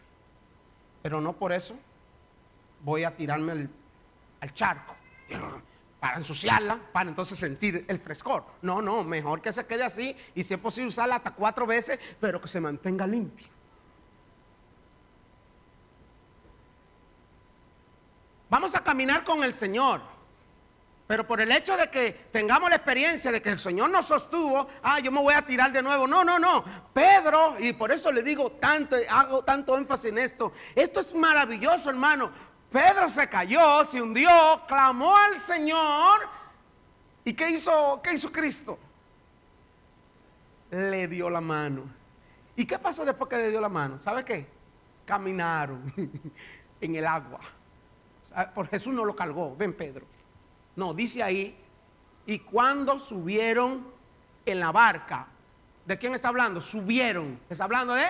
Pero no por eso voy a tirarme al charco para ensuciarla, para entonces sentir el frescor. No, no, mejor que se quede así y si es posible usarla hasta cuatro veces, pero que se mantenga limpia. Vamos a caminar con el Señor. Pero por el hecho de que tengamos la experiencia de que el Señor nos sostuvo, ah, yo me voy a tirar de nuevo. No, no, no. Pedro, y por eso le digo tanto, hago tanto énfasis en esto. Esto es maravilloso, hermano. Pedro se cayó, se hundió, clamó al Señor. ¿Y qué hizo, qué hizo Cristo? Le dio la mano. ¿Y qué pasó después que le dio la mano? ¿Sabe qué? Caminaron en el agua. Por Jesús no lo cargó, ven Pedro. No, dice ahí, y cuando subieron en la barca, ¿de quién está hablando? Subieron, está hablando de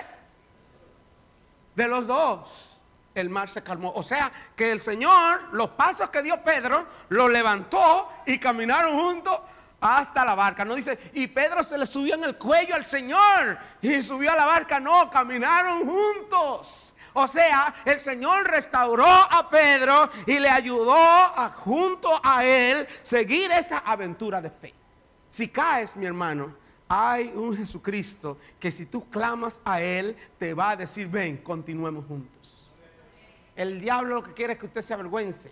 de los dos. El mar se calmó. O sea, que el Señor, los pasos que dio Pedro, lo levantó y caminaron juntos hasta la barca. No dice, y Pedro se le subió en el cuello al Señor y subió a la barca. No, caminaron juntos. O sea, el Señor restauró a Pedro y le ayudó a, junto a él seguir esa aventura de fe. Si caes, mi hermano, hay un Jesucristo que si tú clamas a Él, te va a decir, ven, continuemos juntos. El diablo lo que quiere es que usted se avergüence.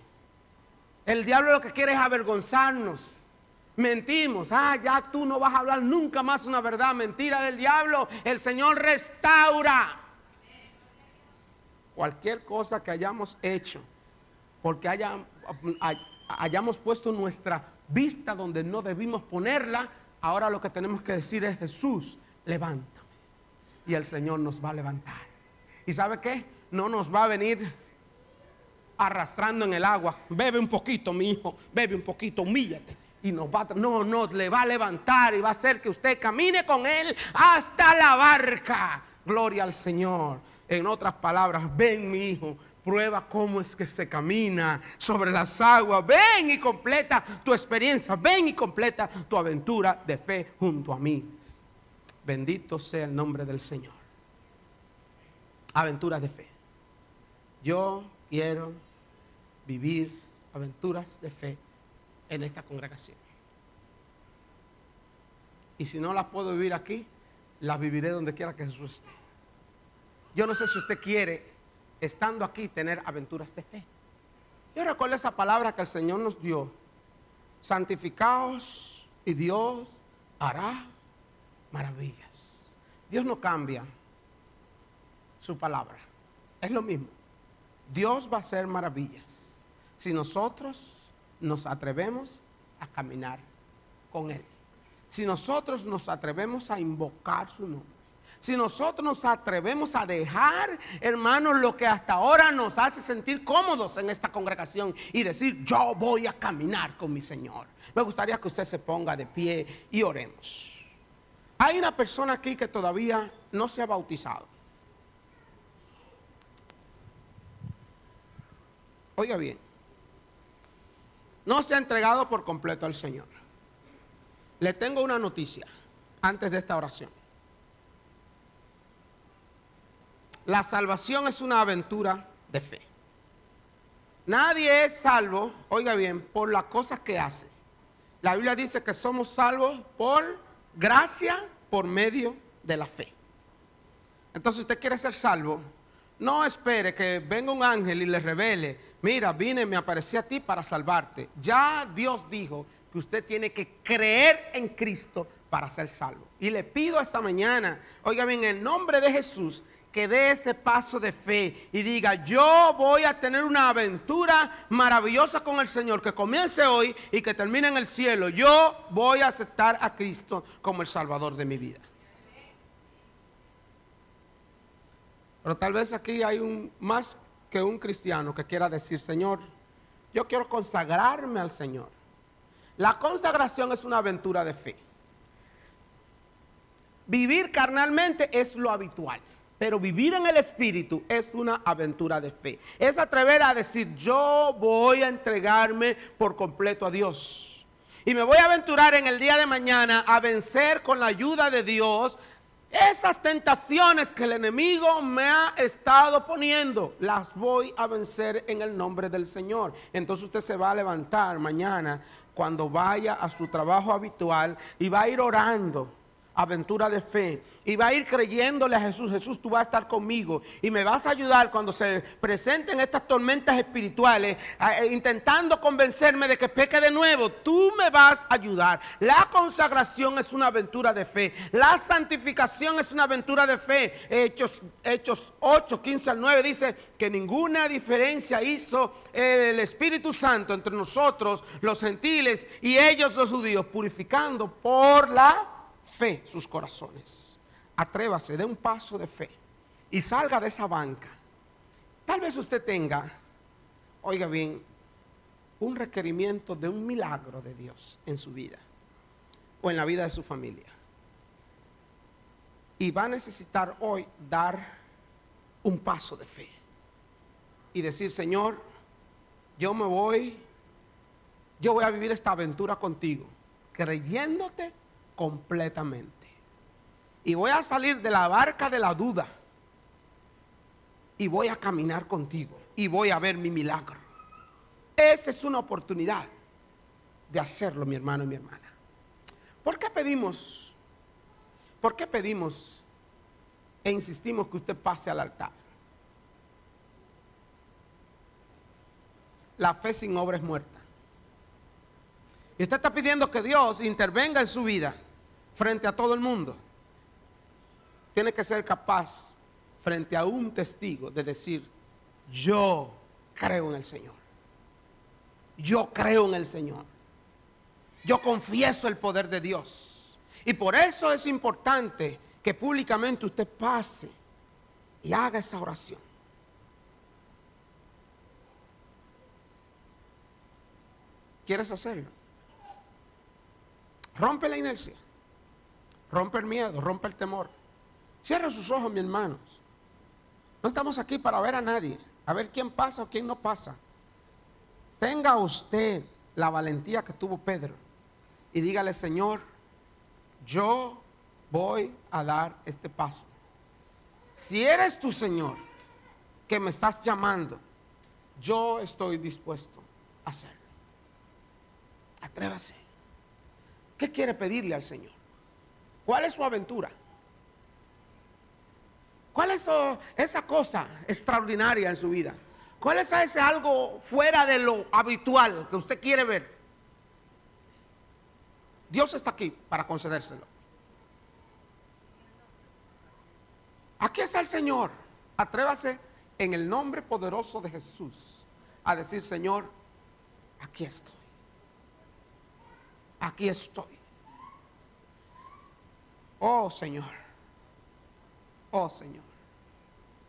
El diablo lo que quiere es avergonzarnos. Mentimos, ah, ya tú no vas a hablar nunca más una verdad, mentira del diablo. El Señor restaura cualquier cosa que hayamos hecho, porque hayamos puesto nuestra vista donde no debimos ponerla, ahora lo que tenemos que decir es Jesús, levántame. Y el Señor nos va a levantar. ¿Y sabe qué? No nos va a venir arrastrando en el agua. Bebe un poquito, mi hijo, bebe un poquito, humíllate. Y nos va no, no, le va a levantar y va a hacer que usted camine con él hasta la barca. Gloria al Señor. En otras palabras, ven mi hijo, prueba cómo es que se camina sobre las aguas. Ven y completa tu experiencia. Ven y completa tu aventura de fe junto a mí. Bendito sea el nombre del Señor. Aventuras de fe. Yo quiero vivir aventuras de fe en esta congregación. Y si no las puedo vivir aquí, las viviré donde quiera que Jesús esté. Yo no sé si usted quiere, estando aquí, tener aventuras de fe. Yo recuerdo esa palabra que el Señor nos dio. Santificaos y Dios hará maravillas. Dios no cambia su palabra. Es lo mismo. Dios va a hacer maravillas si nosotros nos atrevemos a caminar con Él. Si nosotros nos atrevemos a invocar su nombre. Si nosotros nos atrevemos a dejar, hermanos, lo que hasta ahora nos hace sentir cómodos en esta congregación y decir, yo voy a caminar con mi Señor. Me gustaría que usted se ponga de pie y oremos. Hay una persona aquí que todavía no se ha bautizado. Oiga bien, no se ha entregado por completo al Señor. Le tengo una noticia antes de esta oración. La salvación es una aventura de fe. Nadie es salvo, oiga bien, por las cosas que hace. La Biblia dice que somos salvos por gracia, por medio de la fe. Entonces usted quiere ser salvo, no espere que venga un ángel y le revele, mira, vine, me aparecí a ti para salvarte. Ya Dios dijo que usted tiene que creer en Cristo para ser salvo. Y le pido esta mañana, oiga bien, en el nombre de Jesús, que dé ese paso de fe y diga, yo voy a tener una aventura maravillosa con el Señor que comience hoy y que termine en el cielo. Yo voy a aceptar a Cristo como el Salvador de mi vida. Pero tal vez aquí hay un más que un cristiano que quiera decir, Señor, yo quiero consagrarme al Señor. La consagración es una aventura de fe. Vivir carnalmente es lo habitual. Pero vivir en el Espíritu es una aventura de fe. Es atrever a decir, yo voy a entregarme por completo a Dios. Y me voy a aventurar en el día de mañana a vencer con la ayuda de Dios esas tentaciones que el enemigo me ha estado poniendo. Las voy a vencer en el nombre del Señor. Entonces usted se va a levantar mañana cuando vaya a su trabajo habitual y va a ir orando aventura de fe. Y va a ir creyéndole a Jesús, Jesús, tú vas a estar conmigo y me vas a ayudar cuando se presenten estas tormentas espirituales, eh, intentando convencerme de que peque de nuevo. Tú me vas a ayudar. La consagración es una aventura de fe. La santificación es una aventura de fe. Hechos, Hechos 8, 15 al 9 dice que ninguna diferencia hizo el Espíritu Santo entre nosotros, los gentiles, y ellos los judíos, purificando por la fe sus corazones. Atrévase, dé un paso de fe y salga de esa banca. Tal vez usted tenga, oiga bien, un requerimiento de un milagro de Dios en su vida o en la vida de su familia. Y va a necesitar hoy dar un paso de fe y decir, Señor, yo me voy, yo voy a vivir esta aventura contigo, creyéndote completamente. Y voy a salir de la barca de la duda. Y voy a caminar contigo. Y voy a ver mi milagro. Esta es una oportunidad de hacerlo, mi hermano y mi hermana. ¿Por qué pedimos? ¿Por qué pedimos e insistimos que usted pase al altar? La fe sin obra es muerta. Y usted está pidiendo que Dios intervenga en su vida frente a todo el mundo, tiene que ser capaz frente a un testigo de decir, yo creo en el Señor. Yo creo en el Señor. Yo confieso el poder de Dios. Y por eso es importante que públicamente usted pase y haga esa oración. ¿Quieres hacerlo? Rompe la inercia. Rompe el miedo, rompe el temor. Cierra sus ojos, mis hermanos. No estamos aquí para ver a nadie, a ver quién pasa o quién no pasa. Tenga usted la valentía que tuvo Pedro y dígale, Señor, yo voy a dar este paso. Si eres tu Señor que me estás llamando, yo estoy dispuesto a hacerlo. Atrévase. ¿Qué quiere pedirle al Señor? ¿Cuál es su aventura? ¿Cuál es esa cosa extraordinaria en su vida? ¿Cuál es ese algo fuera de lo habitual que usted quiere ver? Dios está aquí para concedérselo. Aquí está el Señor. Atrévase en el nombre poderoso de Jesús a decir, Señor, aquí estoy. Aquí estoy. Oh Señor, oh Señor,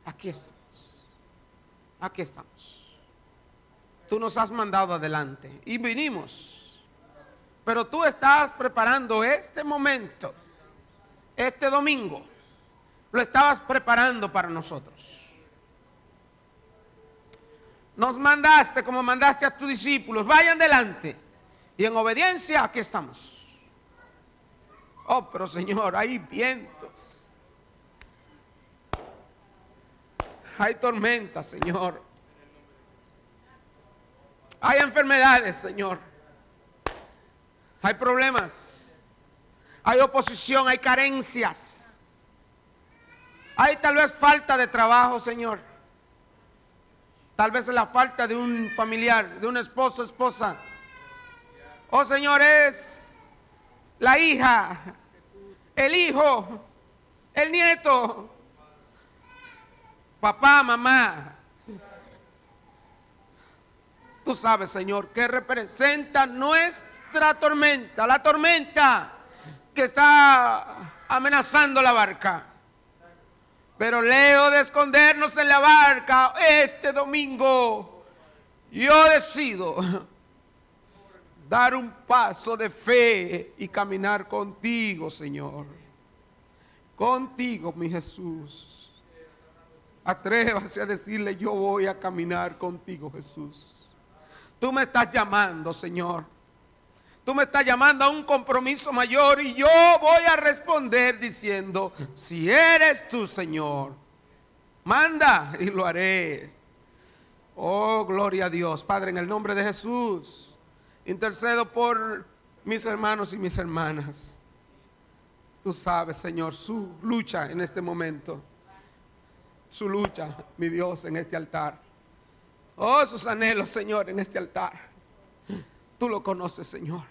aquí estamos, aquí estamos. Tú nos has mandado adelante y vinimos, pero tú estás preparando este momento, este domingo, lo estabas preparando para nosotros. Nos mandaste como mandaste a tus discípulos, vayan adelante y en obediencia aquí estamos. Oh, pero Señor, hay vientos. Hay tormentas, Señor. Hay enfermedades, Señor. Hay problemas. Hay oposición, hay carencias. Hay tal vez falta de trabajo, Señor. Tal vez la falta de un familiar, de un esposo, esposa. Oh, Señor, es la hija, el hijo, el nieto, papá, mamá. Tú sabes, Señor, que representa nuestra tormenta, la tormenta que está amenazando la barca. Pero leo de escondernos en la barca este domingo, yo decido dar un paso de fe y caminar contigo, Señor. Contigo, mi Jesús. Atrévase a decirle, yo voy a caminar contigo, Jesús. Tú me estás llamando, Señor. Tú me estás llamando a un compromiso mayor y yo voy a responder diciendo, si eres tú, Señor, manda y lo haré. Oh, gloria a Dios. Padre, en el nombre de Jesús, intercedo por mis hermanos y mis hermanas. Tú sabes, Señor, su lucha en este momento. Su lucha, mi Dios, en este altar. Oh, sus anhelos, Señor, en este altar. Tú lo conoces, Señor.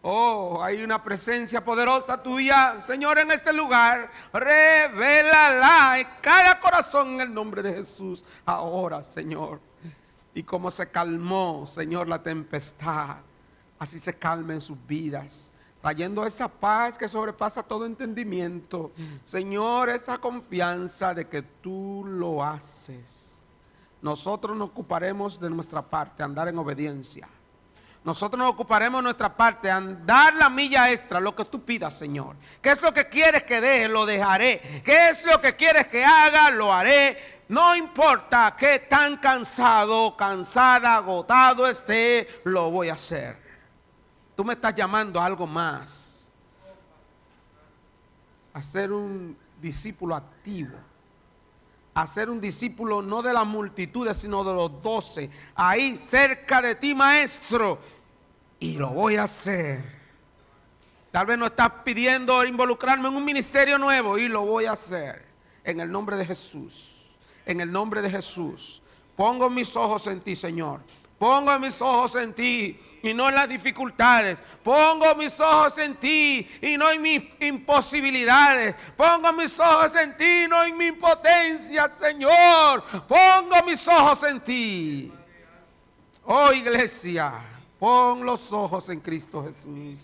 Oh, hay una presencia poderosa tuya, Señor, en este lugar. Revélala en cada corazón en el nombre de Jesús. Ahora, Señor. Y como se calmó, Señor, la tempestad, así se calma en sus vidas. Trayendo esa paz que sobrepasa todo entendimiento. Señor, esa confianza de que tú lo haces. Nosotros nos ocuparemos de nuestra parte, andar en obediencia nosotros nos ocuparemos nuestra parte, andar la milla extra, lo que tú pidas, Señor. ¿Qué es lo que quieres que deje? Lo dejaré. ¿Qué es lo que quieres que haga? Lo haré. No importa qué tan cansado, cansada, agotado esté, lo voy a hacer. Tú me estás llamando a algo más. A ser un discípulo activo a ser un discípulo no de las multitudes, sino de los doce. Ahí cerca de ti, maestro. Y lo voy a hacer. Tal vez no estás pidiendo involucrarme en un ministerio nuevo y lo voy a hacer. En el nombre de Jesús. En el nombre de Jesús. Pongo mis ojos en ti, Señor. Pongo mis ojos en ti y no en las dificultades. Pongo mis ojos en ti y no en mis imposibilidades. Pongo mis ojos en ti y no en mi impotencia, Señor. Pongo mis ojos en ti. Oh iglesia, pon los ojos en Cristo Jesús.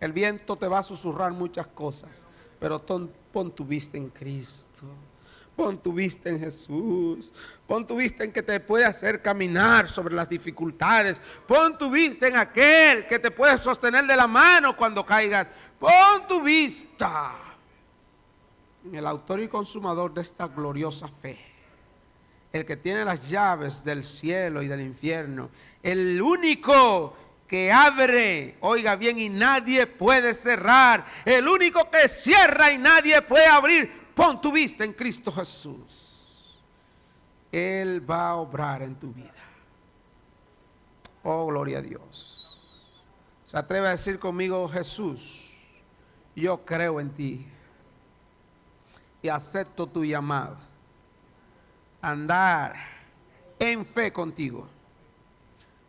El viento te va a susurrar muchas cosas, pero pon tu vista en Cristo. Pon tu vista en Jesús. Pon tu vista en que te puede hacer caminar sobre las dificultades. Pon tu vista en aquel que te puede sostener de la mano cuando caigas. Pon tu vista en el autor y consumador de esta gloriosa fe. El que tiene las llaves del cielo y del infierno. El único que abre, oiga bien, y nadie puede cerrar. El único que cierra y nadie puede abrir Pon tu vista en Cristo Jesús. Él va a obrar en tu vida. Oh, gloria a Dios. Se atreve a decir conmigo, Jesús, yo creo en ti y acepto tu llamado. Andar en fe contigo.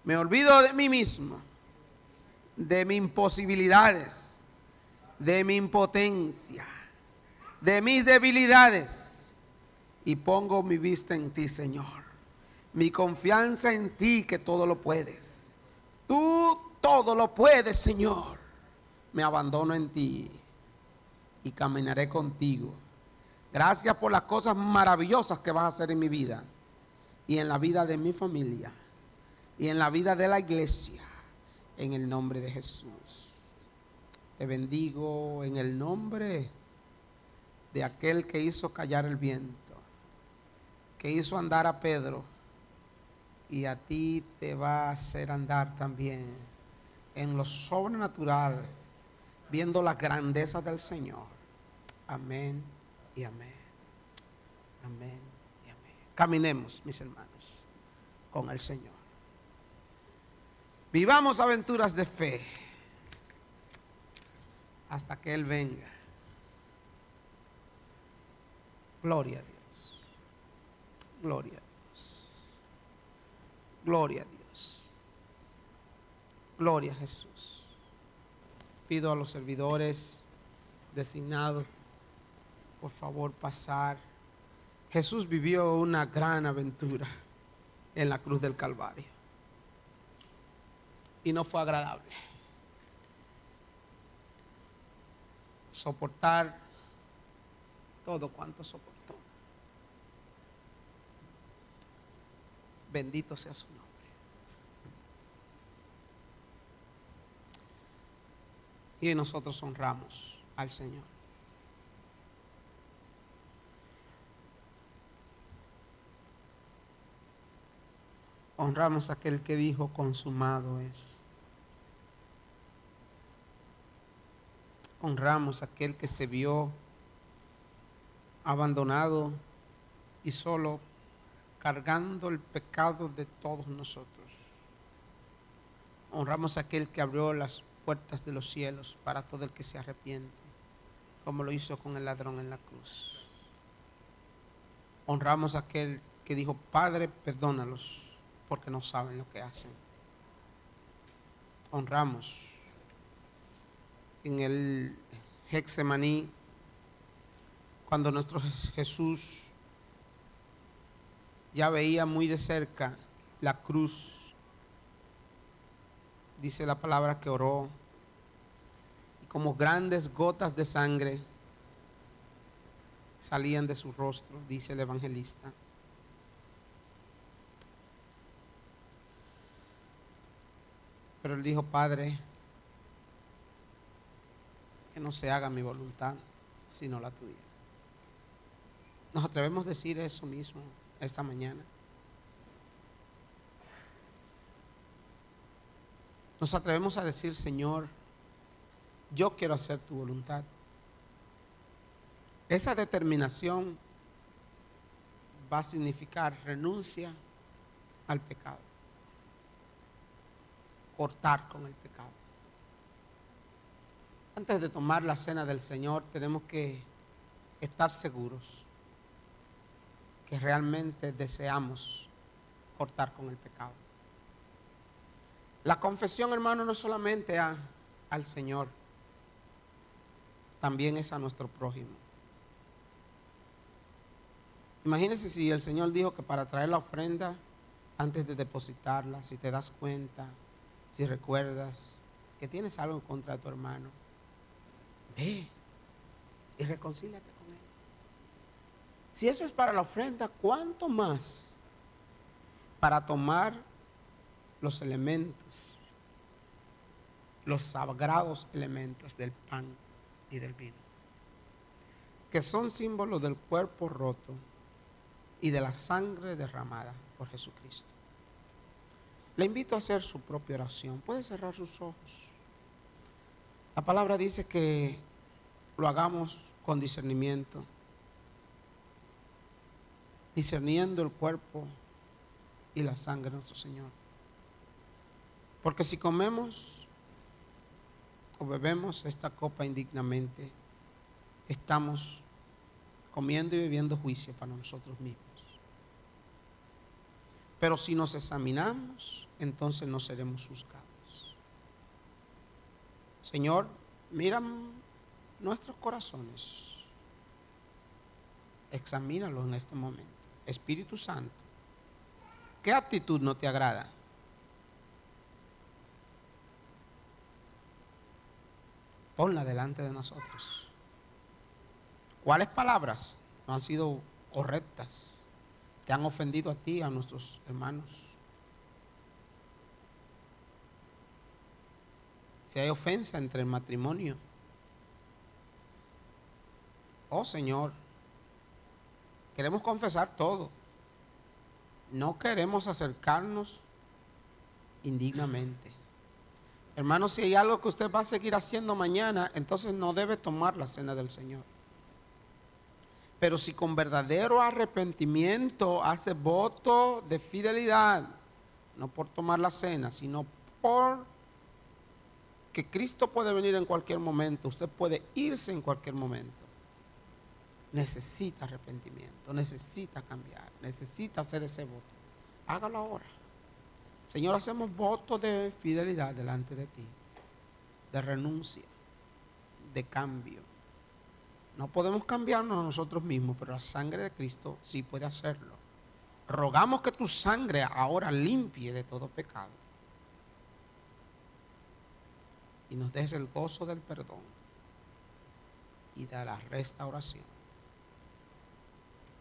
Me olvido de mí mismo, de mis imposibilidades, de mi impotencia de mis debilidades y pongo mi vista en ti, Señor. Mi confianza en ti que todo lo puedes. Tú todo lo puedes, Señor. Me abandono en ti y caminaré contigo. Gracias por las cosas maravillosas que vas a hacer en mi vida y en la vida de mi familia y en la vida de la iglesia. En el nombre de Jesús. Te bendigo en el nombre de aquel que hizo callar el viento, que hizo andar a Pedro, y a ti te va a hacer andar también en lo sobrenatural, viendo la grandeza del Señor. Amén y amén. Amén y amén. Caminemos, mis hermanos, con el Señor. Vivamos aventuras de fe hasta que Él venga. Gloria a Dios. Gloria a Dios. Gloria a Dios. Gloria a Jesús. Pido a los servidores designados, por favor, pasar. Jesús vivió una gran aventura en la cruz del Calvario. Y no fue agradable. Soportar todo cuanto soportó. Bendito sea su nombre. Y nosotros honramos al Señor. Honramos a aquel que dijo, consumado es. Honramos a aquel que se vio abandonado y solo cargando el pecado de todos nosotros. Honramos a aquel que abrió las puertas de los cielos para todo el que se arrepiente, como lo hizo con el ladrón en la cruz. Honramos a aquel que dijo, Padre, perdónalos porque no saben lo que hacen. Honramos en el Hexemaní cuando nuestro Jesús ya veía muy de cerca la cruz dice la palabra que oró, y como grandes gotas de sangre salían de su rostro, dice el evangelista. Pero él dijo, Padre, que no se haga mi voluntad, sino la tuya. Nos atrevemos a decir eso mismo esta mañana. Nos atrevemos a decir, Señor, yo quiero hacer tu voluntad. Esa determinación va a significar renuncia al pecado, cortar con el pecado. Antes de tomar la cena del Señor tenemos que estar seguros que realmente deseamos cortar con el pecado. La confesión, hermano, no solamente a, al Señor, también es a nuestro prójimo. Imagínese si el Señor dijo que para traer la ofrenda, antes de depositarla, si te das cuenta, si recuerdas que tienes algo en contra de tu hermano, ve y reconcíliate. Si eso es para la ofrenda, ¿cuánto más para tomar los elementos, los sagrados elementos del pan y del vino, que son símbolos del cuerpo roto y de la sangre derramada por Jesucristo. Le invito a hacer su propia oración. Puede cerrar sus ojos. La palabra dice que lo hagamos con discernimiento, discerniendo el cuerpo y la sangre de nuestro Señor. Porque si comemos o bebemos esta copa indignamente, estamos comiendo y bebiendo juicio para nosotros mismos. Pero si nos examinamos, entonces no seremos juzgados. Señor, mira nuestros corazones. Examínalos en este momento. Espíritu Santo, ¿qué actitud no te agrada? ponla delante de nosotros. ¿Cuáles palabras no han sido correctas? Que han ofendido a ti, a nuestros hermanos. Si hay ofensa entre el matrimonio. Oh Señor, queremos confesar todo. No queremos acercarnos indignamente. Hermano, si hay algo que usted va a seguir haciendo mañana, entonces no debe tomar la cena del Señor. Pero si con verdadero arrepentimiento hace voto de fidelidad, no por tomar la cena, sino por que Cristo puede venir en cualquier momento, usted puede irse en cualquier momento. Necesita arrepentimiento, necesita cambiar, necesita hacer ese voto. Hágalo ahora. Señor, hacemos voto de fidelidad delante de ti, de renuncia, de cambio. No podemos cambiarnos a nosotros mismos, pero la sangre de Cristo sí puede hacerlo. Rogamos que tu sangre ahora limpie de todo pecado y nos des el gozo del perdón y de la restauración.